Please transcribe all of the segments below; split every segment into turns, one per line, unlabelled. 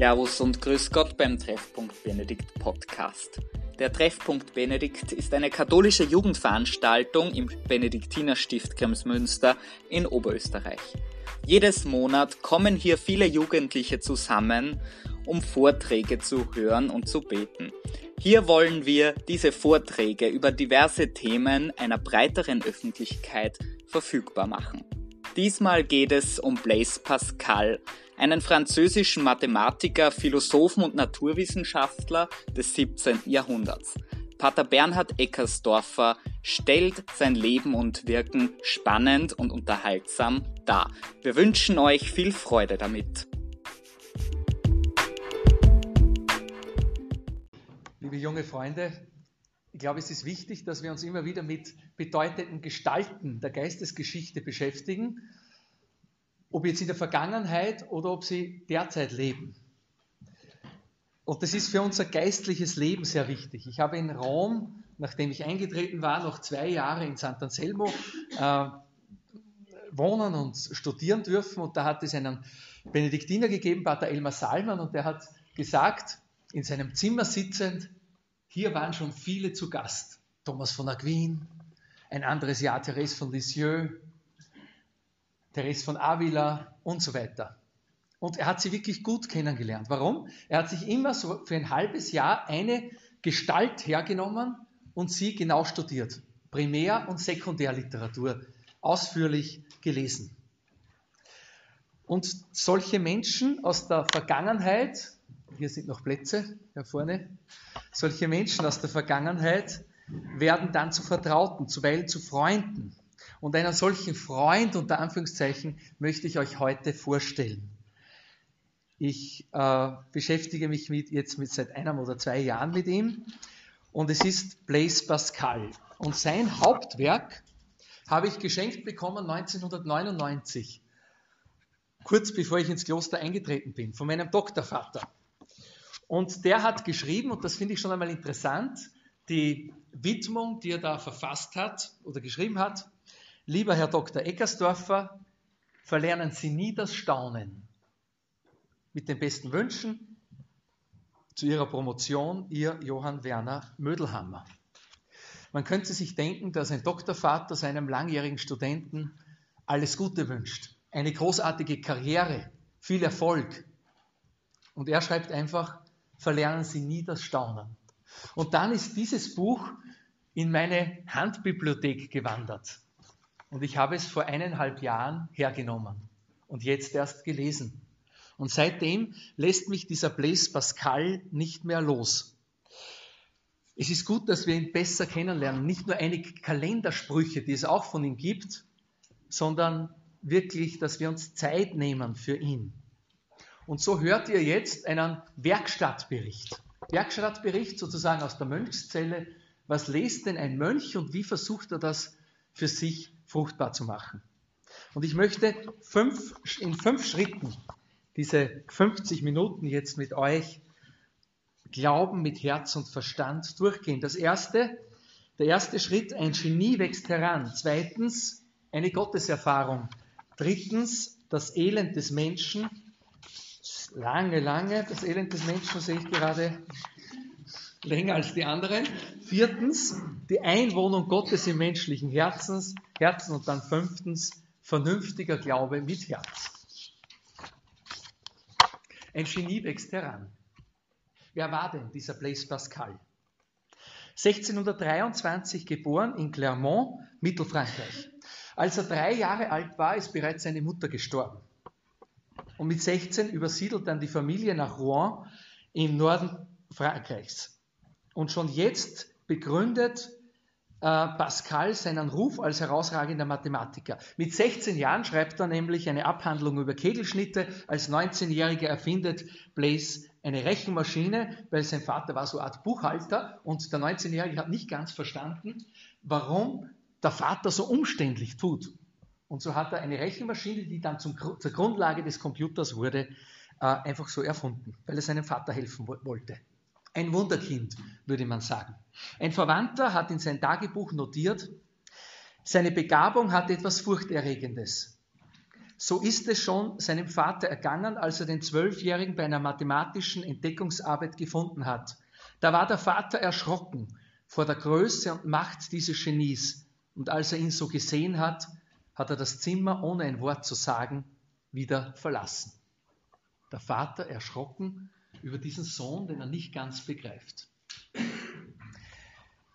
Servus und Grüß Gott beim Treffpunkt Benedikt Podcast. Der Treffpunkt Benedikt ist eine katholische Jugendveranstaltung im Benediktinerstift Kremsmünster in Oberösterreich. Jedes Monat kommen hier viele Jugendliche zusammen, um Vorträge zu hören und zu beten. Hier wollen wir diese Vorträge über diverse Themen einer breiteren Öffentlichkeit verfügbar machen. Diesmal geht es um Blaise Pascal, einen französischen Mathematiker, Philosophen und Naturwissenschaftler des 17. Jahrhunderts. Pater Bernhard Eckersdorfer stellt sein Leben und Wirken spannend und unterhaltsam dar. Wir wünschen euch viel Freude damit.
Liebe junge Freunde, ich glaube, es ist wichtig, dass wir uns immer wieder mit bedeutenden Gestalten der Geistesgeschichte beschäftigen ob jetzt in der Vergangenheit oder ob sie derzeit leben. Und das ist für unser geistliches Leben sehr wichtig. Ich habe in Rom, nachdem ich eingetreten war, noch zwei Jahre in Sant'Anselmo äh, wohnen und studieren dürfen. Und da hat es einen Benediktiner gegeben, Pater Elmar Salman, und der hat gesagt, in seinem Zimmer sitzend, hier waren schon viele zu Gast. Thomas von Aquin, ein anderes Jahr Therese von Lisieux, Therese von Avila und so weiter. Und er hat sie wirklich gut kennengelernt. Warum? Er hat sich immer so für ein halbes Jahr eine Gestalt hergenommen und sie genau studiert. Primär- und Sekundärliteratur ausführlich gelesen. Und solche Menschen aus der Vergangenheit, hier sind noch Plätze, hier vorne, solche Menschen aus der Vergangenheit werden dann zu Vertrauten, zuweilen zu Freunden. Und einen solchen Freund, unter Anführungszeichen, möchte ich euch heute vorstellen. Ich äh, beschäftige mich mit, jetzt mit seit einem oder zwei Jahren mit ihm und es ist Blaise Pascal. Und sein Hauptwerk habe ich geschenkt bekommen 1999, kurz bevor ich ins Kloster eingetreten bin, von meinem Doktorvater. Und der hat geschrieben, und das finde ich schon einmal interessant, die Widmung, die er da verfasst hat oder geschrieben hat, Lieber Herr Dr. Eckersdorfer, verlernen Sie nie das Staunen. Mit den besten Wünschen zu Ihrer Promotion, Ihr Johann Werner Mödelhammer. Man könnte sich denken, dass ein Doktorvater seinem langjährigen Studenten alles Gute wünscht, eine großartige Karriere, viel Erfolg. Und er schreibt einfach, verlernen Sie nie das Staunen. Und dann ist dieses Buch in meine Handbibliothek gewandert. Und ich habe es vor eineinhalb Jahren hergenommen und jetzt erst gelesen. Und seitdem lässt mich dieser Blaise Pascal nicht mehr los. Es ist gut, dass wir ihn besser kennenlernen. Nicht nur einige Kalendersprüche, die es auch von ihm gibt, sondern wirklich, dass wir uns Zeit nehmen für ihn. Und so hört ihr jetzt einen Werkstattbericht. Werkstattbericht sozusagen aus der Mönchszelle. Was lest denn ein Mönch und wie versucht er das für sich fruchtbar zu machen. Und ich möchte fünf, in fünf Schritten diese 50 Minuten jetzt mit euch Glauben mit Herz und Verstand durchgehen. Das erste, der erste Schritt, ein Genie wächst heran. Zweitens, eine Gotteserfahrung. Drittens, das Elend des Menschen. Lange, lange, das Elend des Menschen sehe ich gerade länger als die anderen. Viertens, die Einwohnung Gottes im menschlichen Herzens, Herzen und dann fünftens, vernünftiger Glaube mit Herz. Ein Genie wächst heran. Wer war denn dieser Blaise Pascal? 1623 geboren in Clermont, Mittelfrankreich. Als er drei Jahre alt war, ist bereits seine Mutter gestorben. Und mit 16 übersiedelt dann die Familie nach Rouen im Norden Frankreichs. Und schon jetzt begründet Pascal seinen Ruf als herausragender Mathematiker. Mit 16 Jahren schreibt er nämlich eine Abhandlung über Kegelschnitte. Als 19-Jähriger erfindet Blaise eine Rechenmaschine, weil sein Vater war so eine Art Buchhalter und der 19-Jährige hat nicht ganz verstanden, warum der Vater so umständlich tut. Und so hat er eine Rechenmaschine, die dann zum, zur Grundlage des Computers wurde, äh, einfach so erfunden, weil er seinem Vater helfen wollte. Ein Wunderkind, würde man sagen. Ein Verwandter hat in sein Tagebuch notiert, seine Begabung hat etwas Furchterregendes. so ist es schon seinem Vater ergangen, als er den Zwölfjährigen bei einer mathematischen Entdeckungsarbeit gefunden hat. Da war der Vater erschrocken vor der Größe und Macht dieses Genies. Und als er ihn so gesehen hat, hat er das Zimmer, ohne ein Wort zu sagen, wieder verlassen. Der Vater erschrocken über diesen Sohn, den er nicht ganz begreift.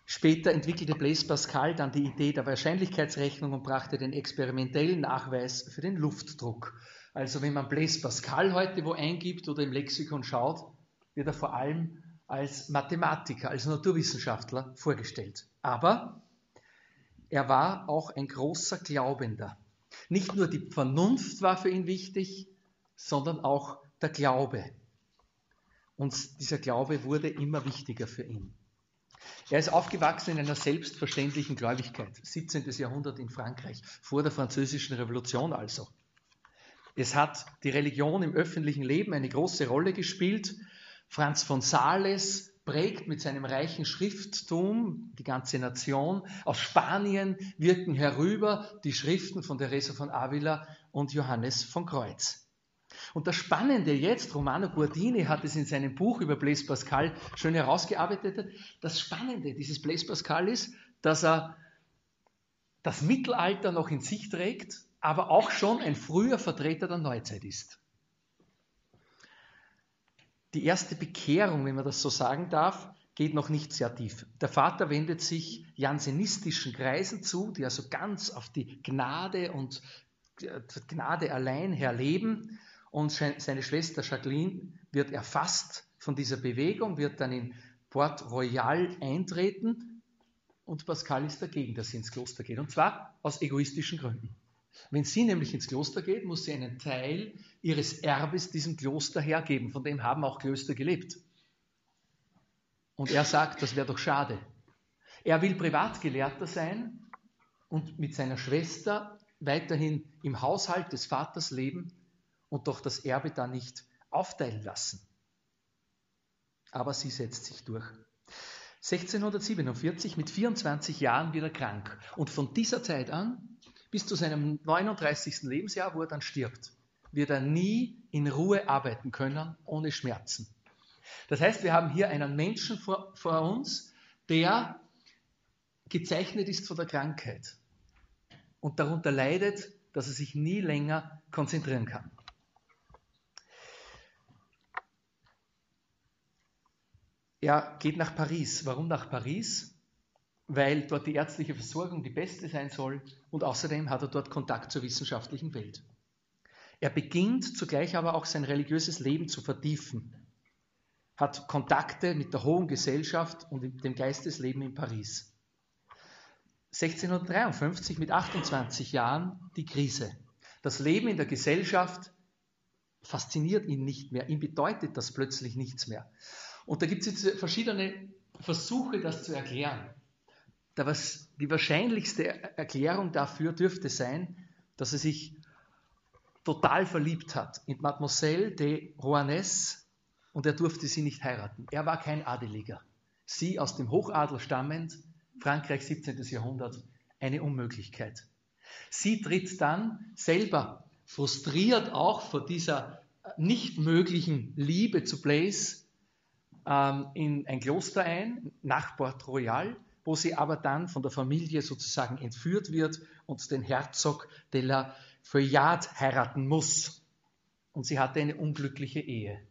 Später entwickelte Blaise Pascal dann die Idee der Wahrscheinlichkeitsrechnung und brachte den experimentellen Nachweis für den Luftdruck. Also wenn man Blaise Pascal heute wo eingibt oder im Lexikon schaut, wird er vor allem als Mathematiker, als Naturwissenschaftler vorgestellt. Aber er war auch ein großer Glaubender. Nicht nur die Vernunft war für ihn wichtig, sondern auch der Glaube. Und dieser Glaube wurde immer wichtiger für ihn. Er ist aufgewachsen in einer selbstverständlichen Gläubigkeit, 17. Jahrhundert in Frankreich, vor der Französischen Revolution also. Es hat die Religion im öffentlichen Leben eine große Rolle gespielt. Franz von Sales prägt mit seinem reichen Schrifttum die ganze Nation. Aus Spanien wirken herüber die Schriften von Teresa von Avila und Johannes von Kreuz. Und das Spannende jetzt, Romano Guardini hat es in seinem Buch über Blaise Pascal schön herausgearbeitet, das Spannende dieses Blaise Pascal ist, dass er das Mittelalter noch in sich trägt, aber auch schon ein früher Vertreter der Neuzeit ist. Die erste Bekehrung, wenn man das so sagen darf, geht noch nicht sehr tief. Der Vater wendet sich jansenistischen Kreisen zu, die also ganz auf die Gnade und äh, Gnade allein her leben und seine Schwester Jacqueline wird erfasst von dieser Bewegung, wird dann in Port Royal eintreten und Pascal ist dagegen, dass sie ins Kloster geht. Und zwar aus egoistischen Gründen. Wenn sie nämlich ins Kloster geht, muss sie einen Teil ihres Erbes diesem Kloster hergeben. Von dem haben auch Klöster gelebt. Und er sagt, das wäre doch schade. Er will Privatgelehrter sein und mit seiner Schwester weiterhin im Haushalt des Vaters leben und doch das Erbe da nicht aufteilen lassen. Aber sie setzt sich durch. 1647 mit 24 Jahren wieder krank und von dieser Zeit an bis zu seinem 39. Lebensjahr, wo er dann stirbt, wird er nie in Ruhe arbeiten können ohne Schmerzen. Das heißt, wir haben hier einen Menschen vor, vor uns, der gezeichnet ist von der Krankheit und darunter leidet, dass er sich nie länger konzentrieren kann. Er geht nach Paris. Warum nach Paris? Weil dort die ärztliche Versorgung die beste sein soll und außerdem hat er dort Kontakt zur wissenschaftlichen Welt. Er beginnt zugleich aber auch sein religiöses Leben zu vertiefen, hat Kontakte mit der hohen Gesellschaft und dem Geistesleben in Paris. 1653 mit 28 Jahren die Krise. Das Leben in der Gesellschaft fasziniert ihn nicht mehr, ihm bedeutet das plötzlich nichts mehr. Und da gibt es jetzt verschiedene Versuche, das zu erklären. Die wahrscheinlichste Erklärung dafür dürfte sein, dass er sich total verliebt hat in Mademoiselle de Rouanes und er durfte sie nicht heiraten. Er war kein Adeliger. Sie aus dem Hochadel stammend, Frankreich 17. Jahrhundert, eine Unmöglichkeit. Sie tritt dann selber frustriert auch vor dieser nicht möglichen Liebe zu Blaise ähm, in ein Kloster ein, nach Port Royal, wo sie aber dann von der Familie sozusagen entführt wird und den Herzog de la Feuillade heiraten muss. Und sie hatte eine unglückliche Ehe.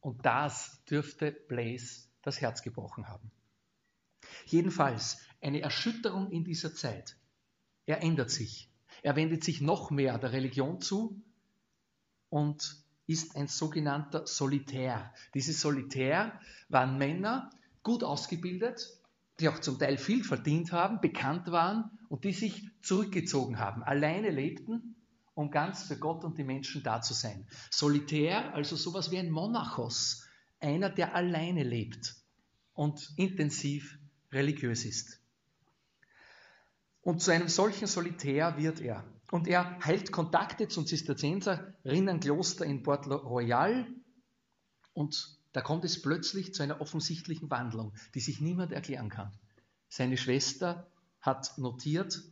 Und das dürfte Blaise das Herz gebrochen haben. Jedenfalls eine Erschütterung in dieser Zeit. Er ändert sich. Er wendet sich noch mehr der Religion zu und ist ein sogenannter Solitär. Diese Solitär waren Männer, gut ausgebildet, die auch zum Teil viel verdient haben, bekannt waren und die sich zurückgezogen haben, alleine lebten, um ganz für Gott und die Menschen da zu sein. Solitär, also sowas wie ein Monachos, einer, der alleine lebt und intensiv religiös ist. Und zu einem solchen Solitär wird er. Und er hält Kontakte zum Zisterzienserinnenkloster in Port Royal und da kommt es plötzlich zu einer offensichtlichen Wandlung, die sich niemand erklären kann. Seine Schwester hat notiert,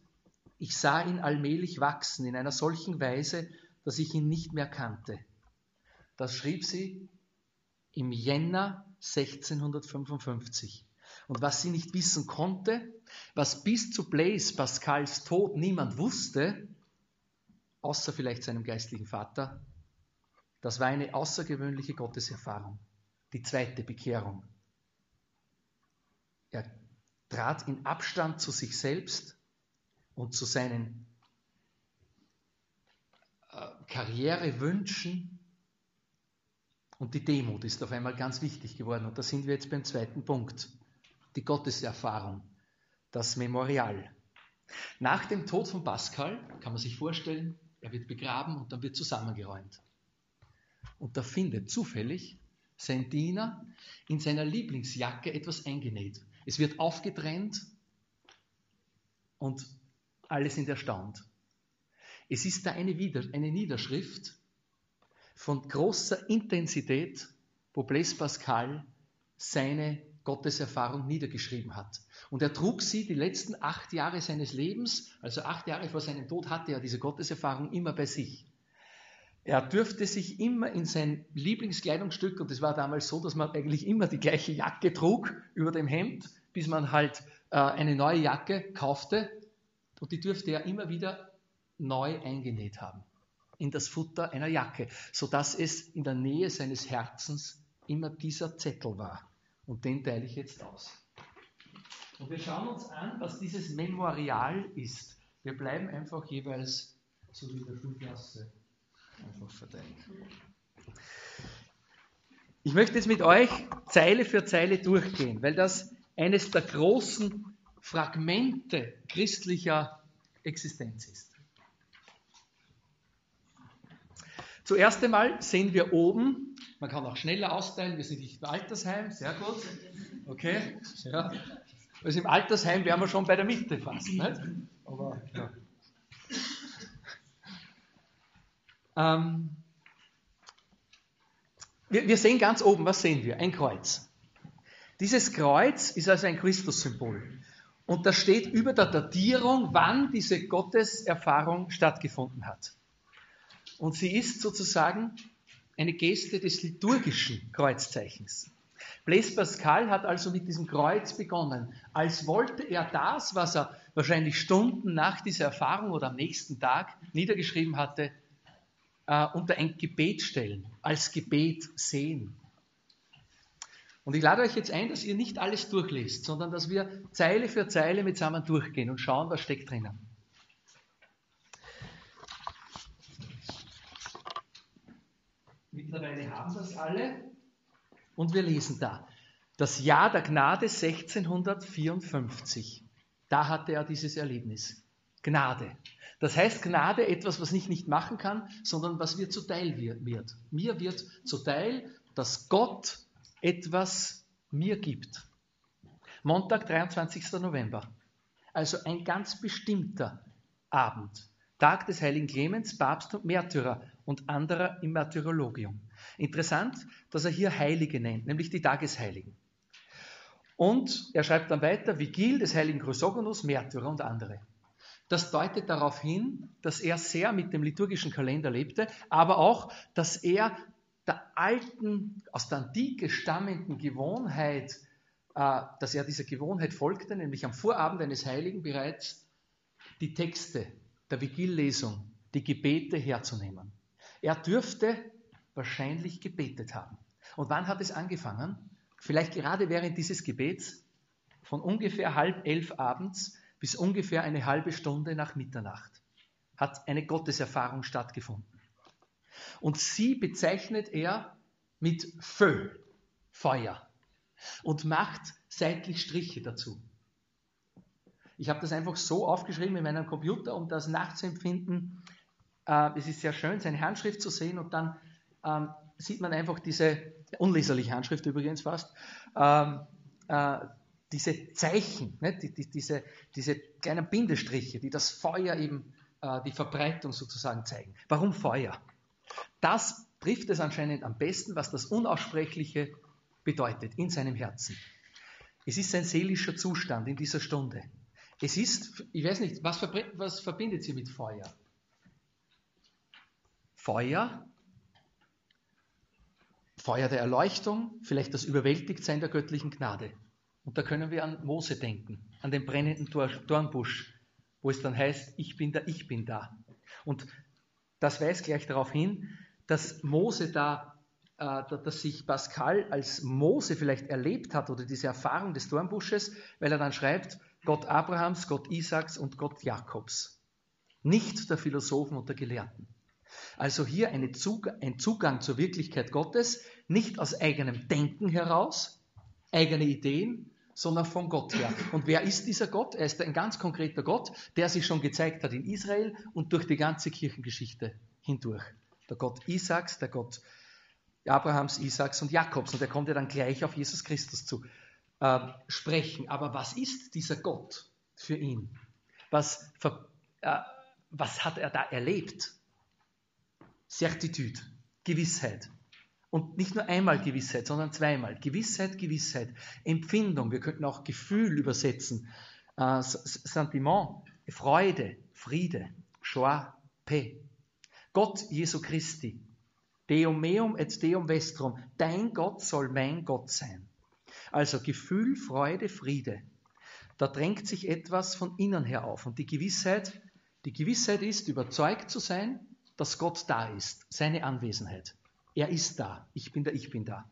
Ich sah ihn allmählich wachsen in einer solchen Weise, dass ich ihn nicht mehr kannte. Das schrieb sie im Jänner 1655. Und was sie nicht wissen konnte, was bis zu Blaise Pascals Tod niemand wusste, außer vielleicht seinem geistlichen Vater, das war eine außergewöhnliche Gotteserfahrung, die zweite Bekehrung. Er trat in Abstand zu sich selbst und zu seinen äh, Karrierewünschen und die Demut ist auf einmal ganz wichtig geworden. Und da sind wir jetzt beim zweiten Punkt. Die Gotteserfahrung, das Memorial. Nach dem Tod von Pascal kann man sich vorstellen, er wird begraben und dann wird zusammengeräumt. Und da findet zufällig sein Diener in seiner Lieblingsjacke etwas eingenäht. Es wird aufgetrennt und alle sind erstaunt. Es ist da eine, Wider eine Niederschrift von großer Intensität, wo Blaise Pascal seine Gotteserfahrung niedergeschrieben hat. Und er trug sie die letzten acht Jahre seines Lebens, also acht Jahre vor seinem Tod hatte er diese Gotteserfahrung immer bei sich. Er dürfte sich immer in sein Lieblingskleidungsstück, und es war damals so, dass man eigentlich immer die gleiche Jacke trug über dem Hemd, bis man halt äh, eine neue Jacke kaufte, und die dürfte er immer wieder neu eingenäht haben in das Futter einer Jacke, sodass es in der Nähe seines Herzens immer dieser Zettel war. Und den teile ich jetzt aus. Und wir schauen uns an, was dieses Memorial ist. Wir bleiben einfach jeweils so wie der Schulklasse einfach verteilt. Ich möchte jetzt mit euch Zeile für Zeile durchgehen, weil das eines der großen Fragmente christlicher Existenz ist. Zuerst einmal sehen wir oben, man kann auch schneller austeilen, wir sind nicht im Altersheim, sehr gut. Okay, ja. Also im Altersheim wären wir schon bei der Mitte fast. Nicht? Aber, ja. ähm, wir, wir sehen ganz oben, was sehen wir? Ein Kreuz. Dieses Kreuz ist also ein Christussymbol. Und das steht über der Datierung, wann diese Gotteserfahrung stattgefunden hat. Und sie ist sozusagen eine Geste des liturgischen Kreuzzeichens. Blaise Pascal hat also mit diesem Kreuz begonnen, als wollte er das, was er wahrscheinlich Stunden nach dieser Erfahrung oder am nächsten Tag niedergeschrieben hatte, äh, unter ein Gebet stellen, als Gebet sehen. Und ich lade euch jetzt ein, dass ihr nicht alles durchlest, sondern dass wir Zeile für Zeile mitsammen durchgehen und schauen, was steckt drinnen. Mittlerweile haben das alle. Und wir lesen da. Das Jahr der Gnade 1654. Da hatte er dieses Erlebnis. Gnade. Das heißt Gnade etwas, was ich nicht machen kann, sondern was mir zuteil wird. Mir wird zuteil, dass Gott etwas mir gibt. Montag, 23. November. Also ein ganz bestimmter Abend. Tag des heiligen Clemens, Papst und Märtyrer und anderer im Martyrologium. Interessant, dass er hier Heilige nennt, nämlich die Tagesheiligen. Und er schreibt dann weiter, Vigil des heiligen Chrysogonus, Märtyrer und andere. Das deutet darauf hin, dass er sehr mit dem liturgischen Kalender lebte, aber auch, dass er der alten, aus der Antike stammenden Gewohnheit, äh, dass er dieser Gewohnheit folgte, nämlich am Vorabend eines Heiligen bereits die Texte der Vigillesung die Gebete herzunehmen. Er dürfte wahrscheinlich gebetet haben. Und wann hat es angefangen? Vielleicht gerade während dieses Gebets von ungefähr halb elf abends bis ungefähr eine halbe Stunde nach Mitternacht hat eine Gotteserfahrung stattgefunden. Und sie bezeichnet er mit Fö, Feuer, und macht seitlich Striche dazu. Ich habe das einfach so aufgeschrieben in meinem Computer, um das nachzuempfinden. Äh, es ist sehr schön, seine Handschrift zu sehen und dann ähm, sieht man einfach diese, unleserliche Handschrift übrigens fast, ähm, äh, diese Zeichen, ne, die, die, diese, diese kleinen Bindestriche, die das Feuer eben, äh, die Verbreitung sozusagen zeigen. Warum Feuer? Das trifft es anscheinend am besten, was das Unaussprechliche bedeutet in seinem Herzen. Es ist sein seelischer Zustand in dieser Stunde. Es ist, ich weiß nicht, was, was verbindet sie mit Feuer? Feuer, Feuer der Erleuchtung, vielleicht das Überwältigtsein der göttlichen Gnade. Und da können wir an Mose denken, an den brennenden Dornbusch, wo es dann heißt, ich bin da, ich bin da. Und das weist gleich darauf hin, dass Mose da, äh, dass sich Pascal als Mose vielleicht erlebt hat oder diese Erfahrung des Dornbusches, weil er dann schreibt, Gott Abrahams, Gott Isaaks und Gott Jakobs. Nicht der Philosophen und der Gelehrten. Also hier Zug ein Zugang zur Wirklichkeit Gottes, nicht aus eigenem Denken heraus, eigene Ideen, sondern von Gott her. Und wer ist dieser Gott? Er ist ein ganz konkreter Gott, der sich schon gezeigt hat in Israel und durch die ganze Kirchengeschichte hindurch. Der Gott Isaaks, der Gott Abrahams, Isaaks und Jakobs. Und er kommt ja dann gleich auf Jesus Christus zu äh, sprechen. Aber was ist dieser Gott für ihn? Was, äh, was hat er da erlebt? Certitude, Gewissheit. Und nicht nur einmal Gewissheit, sondern zweimal. Gewissheit, Gewissheit, Empfindung. Wir könnten auch Gefühl übersetzen. Äh, Sentiment, Freude, Friede, Joie, Paix. Gott Jesu Christi. Deum meum et Deum vestrum. Dein Gott soll mein Gott sein. Also Gefühl, Freude, Friede. Da drängt sich etwas von innen her auf. Und die Gewissheit, die Gewissheit ist, überzeugt zu sein, dass Gott da ist, seine Anwesenheit. Er ist da. Ich bin da, ich bin da.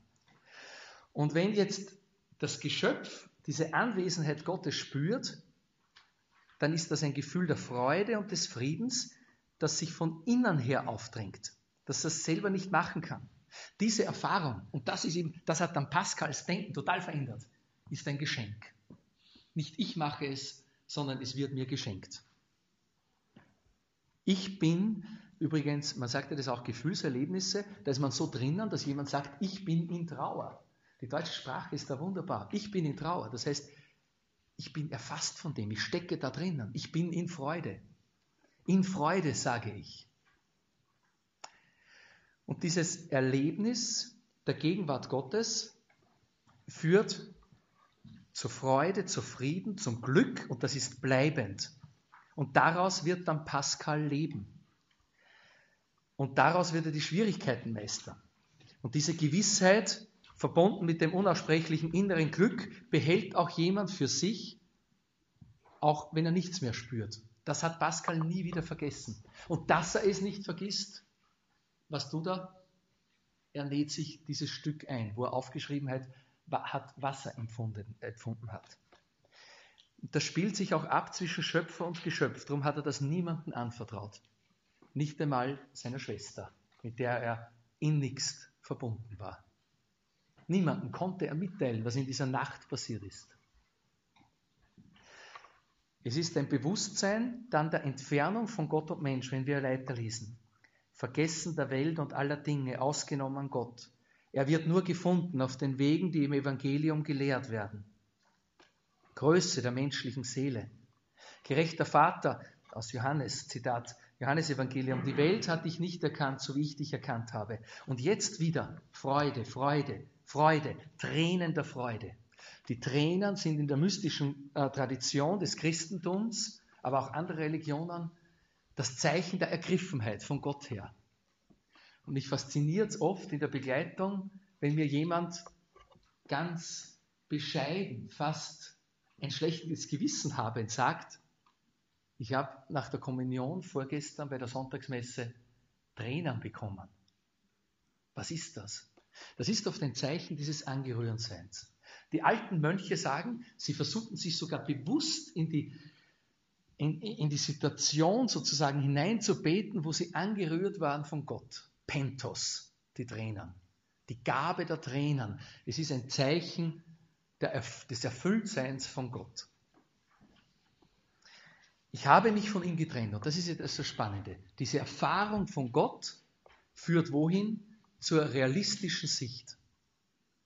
Und wenn jetzt das Geschöpf diese Anwesenheit Gottes spürt, dann ist das ein Gefühl der Freude und des Friedens, das sich von innen her aufdrängt, dass es selber nicht machen kann. Diese Erfahrung, und das ist eben, das hat dann Pascals Denken total verändert, ist ein Geschenk. Nicht ich mache es, sondern es wird mir geschenkt. Ich bin Übrigens, man sagt ja das auch Gefühlserlebnisse, da ist man so drinnen, dass jemand sagt, ich bin in Trauer. Die deutsche Sprache ist da wunderbar. Ich bin in Trauer. Das heißt, ich bin erfasst von dem, ich stecke da drinnen, ich bin in Freude. In Freude sage ich. Und dieses Erlebnis der Gegenwart Gottes führt zur Freude, zu Frieden, zum Glück und das ist bleibend. Und daraus wird dann Pascal leben. Und daraus wird er die Schwierigkeiten meistern. Und diese Gewissheit, verbunden mit dem unaussprechlichen inneren Glück, behält auch jemand für sich, auch wenn er nichts mehr spürt. Das hat Pascal nie wieder vergessen. Und dass er es nicht vergisst, was tut er? Er näht sich dieses Stück ein, wo er aufgeschrieben hat, hat Wasser empfunden, empfunden hat. Das spielt sich auch ab zwischen Schöpfer und Geschöpf. Darum hat er das niemandem anvertraut nicht einmal seiner Schwester, mit der er innigst verbunden war. Niemanden konnte er mitteilen, was in dieser Nacht passiert ist. Es ist ein Bewusstsein dann der Entfernung von Gott und Mensch, wenn wir weiter lesen. Vergessen der Welt und aller Dinge, ausgenommen Gott. Er wird nur gefunden auf den Wegen, die im Evangelium gelehrt werden. Größe der menschlichen Seele. Gerechter Vater aus Johannes, Zitat, Johannesevangelium, die Welt hat dich nicht erkannt, so wie ich dich erkannt habe. Und jetzt wieder Freude, Freude, Freude, Tränen der Freude. Die Tränen sind in der mystischen äh, Tradition des Christentums, aber auch anderer Religionen, das Zeichen der Ergriffenheit von Gott her. Und mich fasziniert es oft in der Begleitung, wenn mir jemand ganz bescheiden, fast ein schlechtes Gewissen habend sagt, ich habe nach der Kommunion vorgestern bei der Sonntagsmesse Tränen bekommen. Was ist das? Das ist oft ein Zeichen dieses Angerührtseins. Die alten Mönche sagen, sie versuchten sich sogar bewusst in die, in, in die Situation sozusagen hineinzubeten, wo sie angerührt waren von Gott. Pentos, die Tränen. Die Gabe der Tränen. Es ist ein Zeichen der, des Erfülltseins von Gott. Ich habe mich von ihm getrennt. Und das ist jetzt das Spannende. Diese Erfahrung von Gott führt wohin? Zur realistischen Sicht.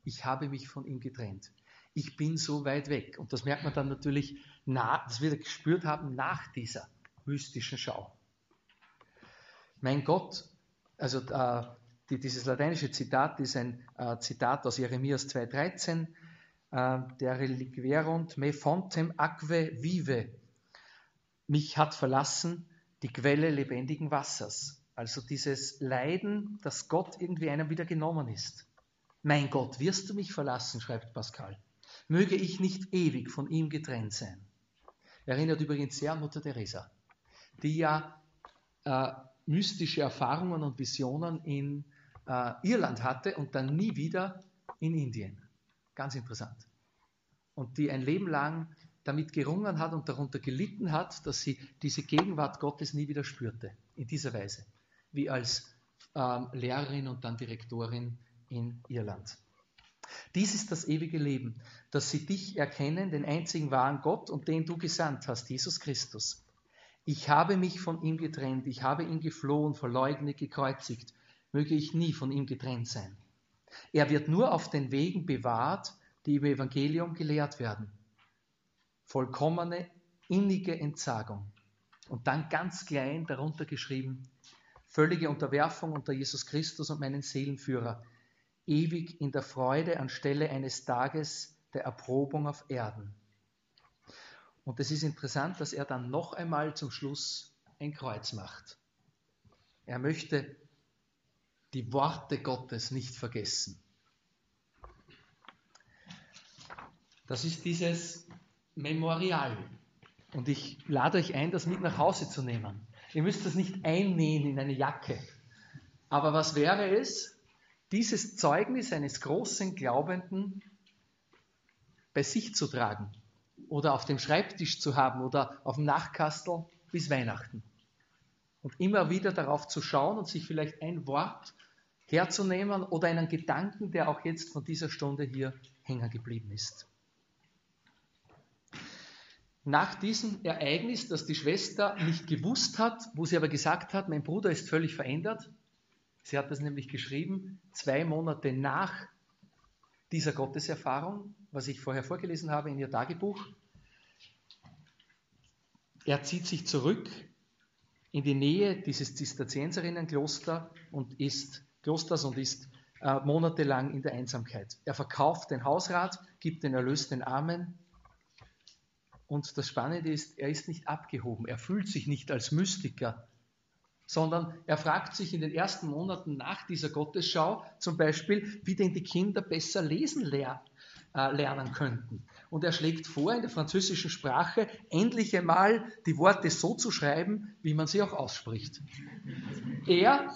Ich habe mich von ihm getrennt. Ich bin so weit weg. Und das merkt man dann natürlich, nach, das wir gespürt haben nach dieser mystischen Schau. Mein Gott, also äh, die, dieses lateinische Zitat ist ein äh, Zitat aus Jeremias 2,13. Äh, der reliquerunt me fontem aquae vive mich hat verlassen die Quelle lebendigen Wassers. Also dieses Leiden, dass Gott irgendwie einem wieder genommen ist. Mein Gott, wirst du mich verlassen, schreibt Pascal. Möge ich nicht ewig von ihm getrennt sein. Erinnert übrigens sehr an Mutter Teresa, die ja äh, mystische Erfahrungen und Visionen in äh, Irland hatte und dann nie wieder in Indien. Ganz interessant. Und die ein Leben lang damit gerungen hat und darunter gelitten hat, dass sie diese Gegenwart Gottes nie wieder spürte. In dieser Weise. Wie als ähm, Lehrerin und dann Direktorin in Irland. Dies ist das ewige Leben, dass sie dich erkennen, den einzigen wahren Gott und den du gesandt hast, Jesus Christus. Ich habe mich von ihm getrennt, ich habe ihn geflohen, verleugnet, gekreuzigt. Möge ich nie von ihm getrennt sein. Er wird nur auf den Wegen bewahrt, die im Evangelium gelehrt werden. Vollkommene, innige Entsagung. Und dann ganz klein darunter geschrieben, völlige Unterwerfung unter Jesus Christus und meinen Seelenführer, ewig in der Freude anstelle eines Tages der Erprobung auf Erden. Und es ist interessant, dass er dann noch einmal zum Schluss ein Kreuz macht. Er möchte die Worte Gottes nicht vergessen. Das ist dieses Memorial. Und ich lade euch ein, das mit nach Hause zu nehmen. Ihr müsst das nicht einnähen in eine Jacke. Aber was wäre es, dieses Zeugnis eines großen Glaubenden bei sich zu tragen oder auf dem Schreibtisch zu haben oder auf dem Nachkastel bis Weihnachten. Und immer wieder darauf zu schauen und sich vielleicht ein Wort herzunehmen oder einen Gedanken, der auch jetzt von dieser Stunde hier hängen geblieben ist. Nach diesem Ereignis, das die Schwester nicht gewusst hat, wo sie aber gesagt hat, mein Bruder ist völlig verändert, sie hat das nämlich geschrieben, zwei Monate nach dieser Gotteserfahrung, was ich vorher vorgelesen habe in ihr Tagebuch. Er zieht sich zurück in die Nähe dieses Zisterzienserinnenkloster und ist Klosters und ist äh, monatelang in der Einsamkeit. Er verkauft den Hausrat, gibt den Erlös den Armen. Und das Spannende ist, er ist nicht abgehoben. Er fühlt sich nicht als Mystiker, sondern er fragt sich in den ersten Monaten nach dieser Gottesschau zum Beispiel, wie denn die Kinder besser lesen äh, lernen könnten. Und er schlägt vor, in der französischen Sprache endlich einmal die Worte so zu schreiben, wie man sie auch ausspricht. Er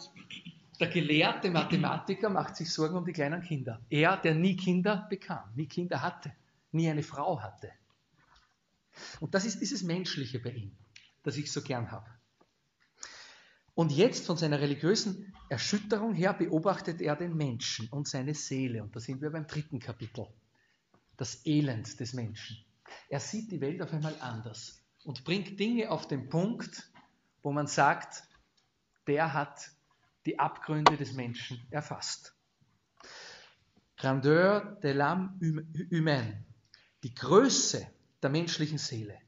der gelehrte Mathematiker macht sich Sorgen um die kleinen Kinder. Er, der nie Kinder bekam, nie Kinder hatte, nie eine Frau hatte. Und das ist dieses Menschliche bei ihm, das ich so gern habe. Und jetzt von seiner religiösen Erschütterung her beobachtet er den Menschen und seine Seele. Und da sind wir beim dritten Kapitel. Das Elend des Menschen. Er sieht die Welt auf einmal anders und bringt Dinge auf den Punkt, wo man sagt, der hat die Abgründe des Menschen erfasst. Grandeur de l'âme humaine, die Größe der menschlichen Seele.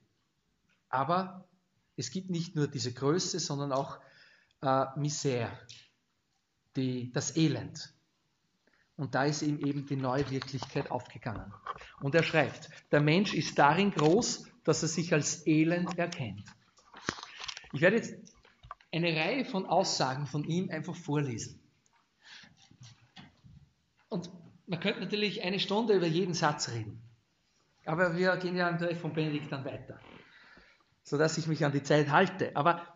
Aber es gibt nicht nur diese Größe, sondern auch äh, Misère, die, das Elend. Und da ist ihm eben die neue Wirklichkeit aufgegangen. Und er schreibt, der Mensch ist darin groß, dass er sich als Elend erkennt. Ich werde jetzt eine Reihe von Aussagen von ihm einfach vorlesen. Und man könnte natürlich eine Stunde über jeden Satz reden. Aber wir gehen ja Treff von Benedikt dann weiter, sodass ich mich an die Zeit halte. Aber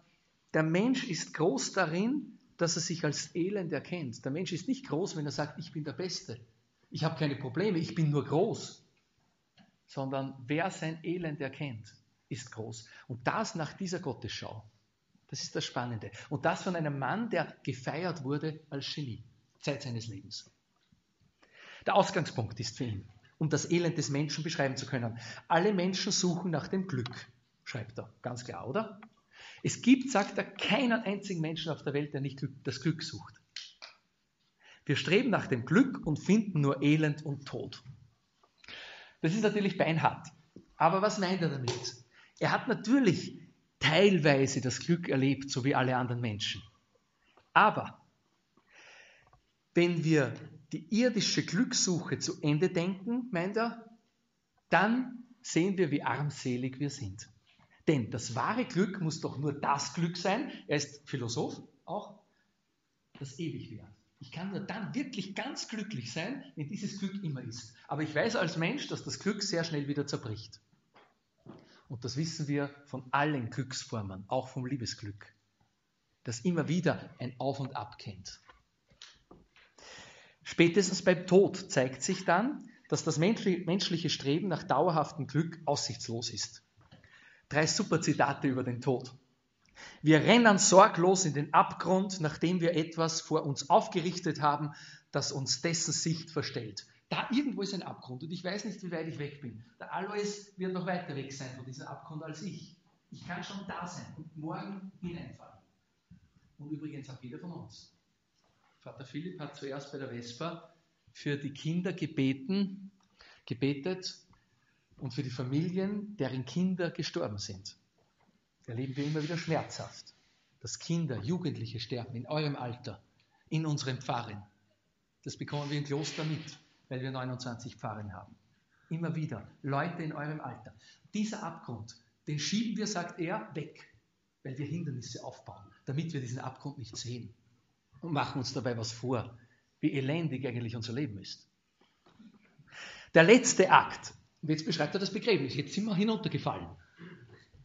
der Mensch ist groß darin, dass er sich als Elend erkennt. Der Mensch ist nicht groß, wenn er sagt, ich bin der Beste. Ich habe keine Probleme, ich bin nur groß. Sondern wer sein Elend erkennt, ist groß. Und das nach dieser Gottesschau. Das ist das Spannende. Und das von einem Mann, der gefeiert wurde als Genie, Zeit seines Lebens. Der Ausgangspunkt ist für ihn, um das Elend des Menschen beschreiben zu können. Alle Menschen suchen nach dem Glück, schreibt er. Ganz klar, oder? Es gibt, sagt er, keinen einzigen Menschen auf der Welt, der nicht das Glück sucht. Wir streben nach dem Glück und finden nur Elend und Tod. Das ist natürlich beinhart. Aber was meint er damit? Er hat natürlich teilweise das Glück erlebt, so wie alle anderen Menschen. Aber wenn wir die irdische Glückssuche zu Ende denken, meint er, dann sehen wir, wie armselig wir sind. Denn das wahre Glück muss doch nur das Glück sein, er ist Philosoph auch, das ewig währt. Ich kann nur dann wirklich ganz glücklich sein, wenn dieses Glück immer ist. Aber ich weiß als Mensch, dass das Glück sehr schnell wieder zerbricht. Und das wissen wir von allen Glücksformen, auch vom Liebesglück, das immer wieder ein Auf und Ab kennt. Spätestens beim Tod zeigt sich dann, dass das menschliche Streben nach dauerhaftem Glück aussichtslos ist. Drei super Zitate über den Tod. Wir rennen sorglos in den Abgrund, nachdem wir etwas vor uns aufgerichtet haben, das uns dessen Sicht verstellt. Da irgendwo ist ein Abgrund und ich weiß nicht, wie weit ich weg bin. Der Alois wird noch weiter weg sein von diesem Abgrund als ich. Ich kann schon da sein und morgen hineinfallen. Und übrigens auch jeder von uns. Vater Philipp hat zuerst bei der Vespa für die Kinder gebeten, gebetet und für die Familien, deren Kinder gestorben sind erleben wir immer wieder schmerzhaft, dass Kinder, Jugendliche sterben in eurem Alter, in unseren Pfarren. Das bekommen wir im Kloster mit, weil wir 29 Pfarren haben. Immer wieder, Leute in eurem Alter. Dieser Abgrund, den schieben wir, sagt er, weg, weil wir Hindernisse aufbauen, damit wir diesen Abgrund nicht sehen. Und machen uns dabei was vor, wie elendig eigentlich unser Leben ist. Der letzte Akt, und jetzt beschreibt er das Begräbnis, jetzt sind wir hinuntergefallen.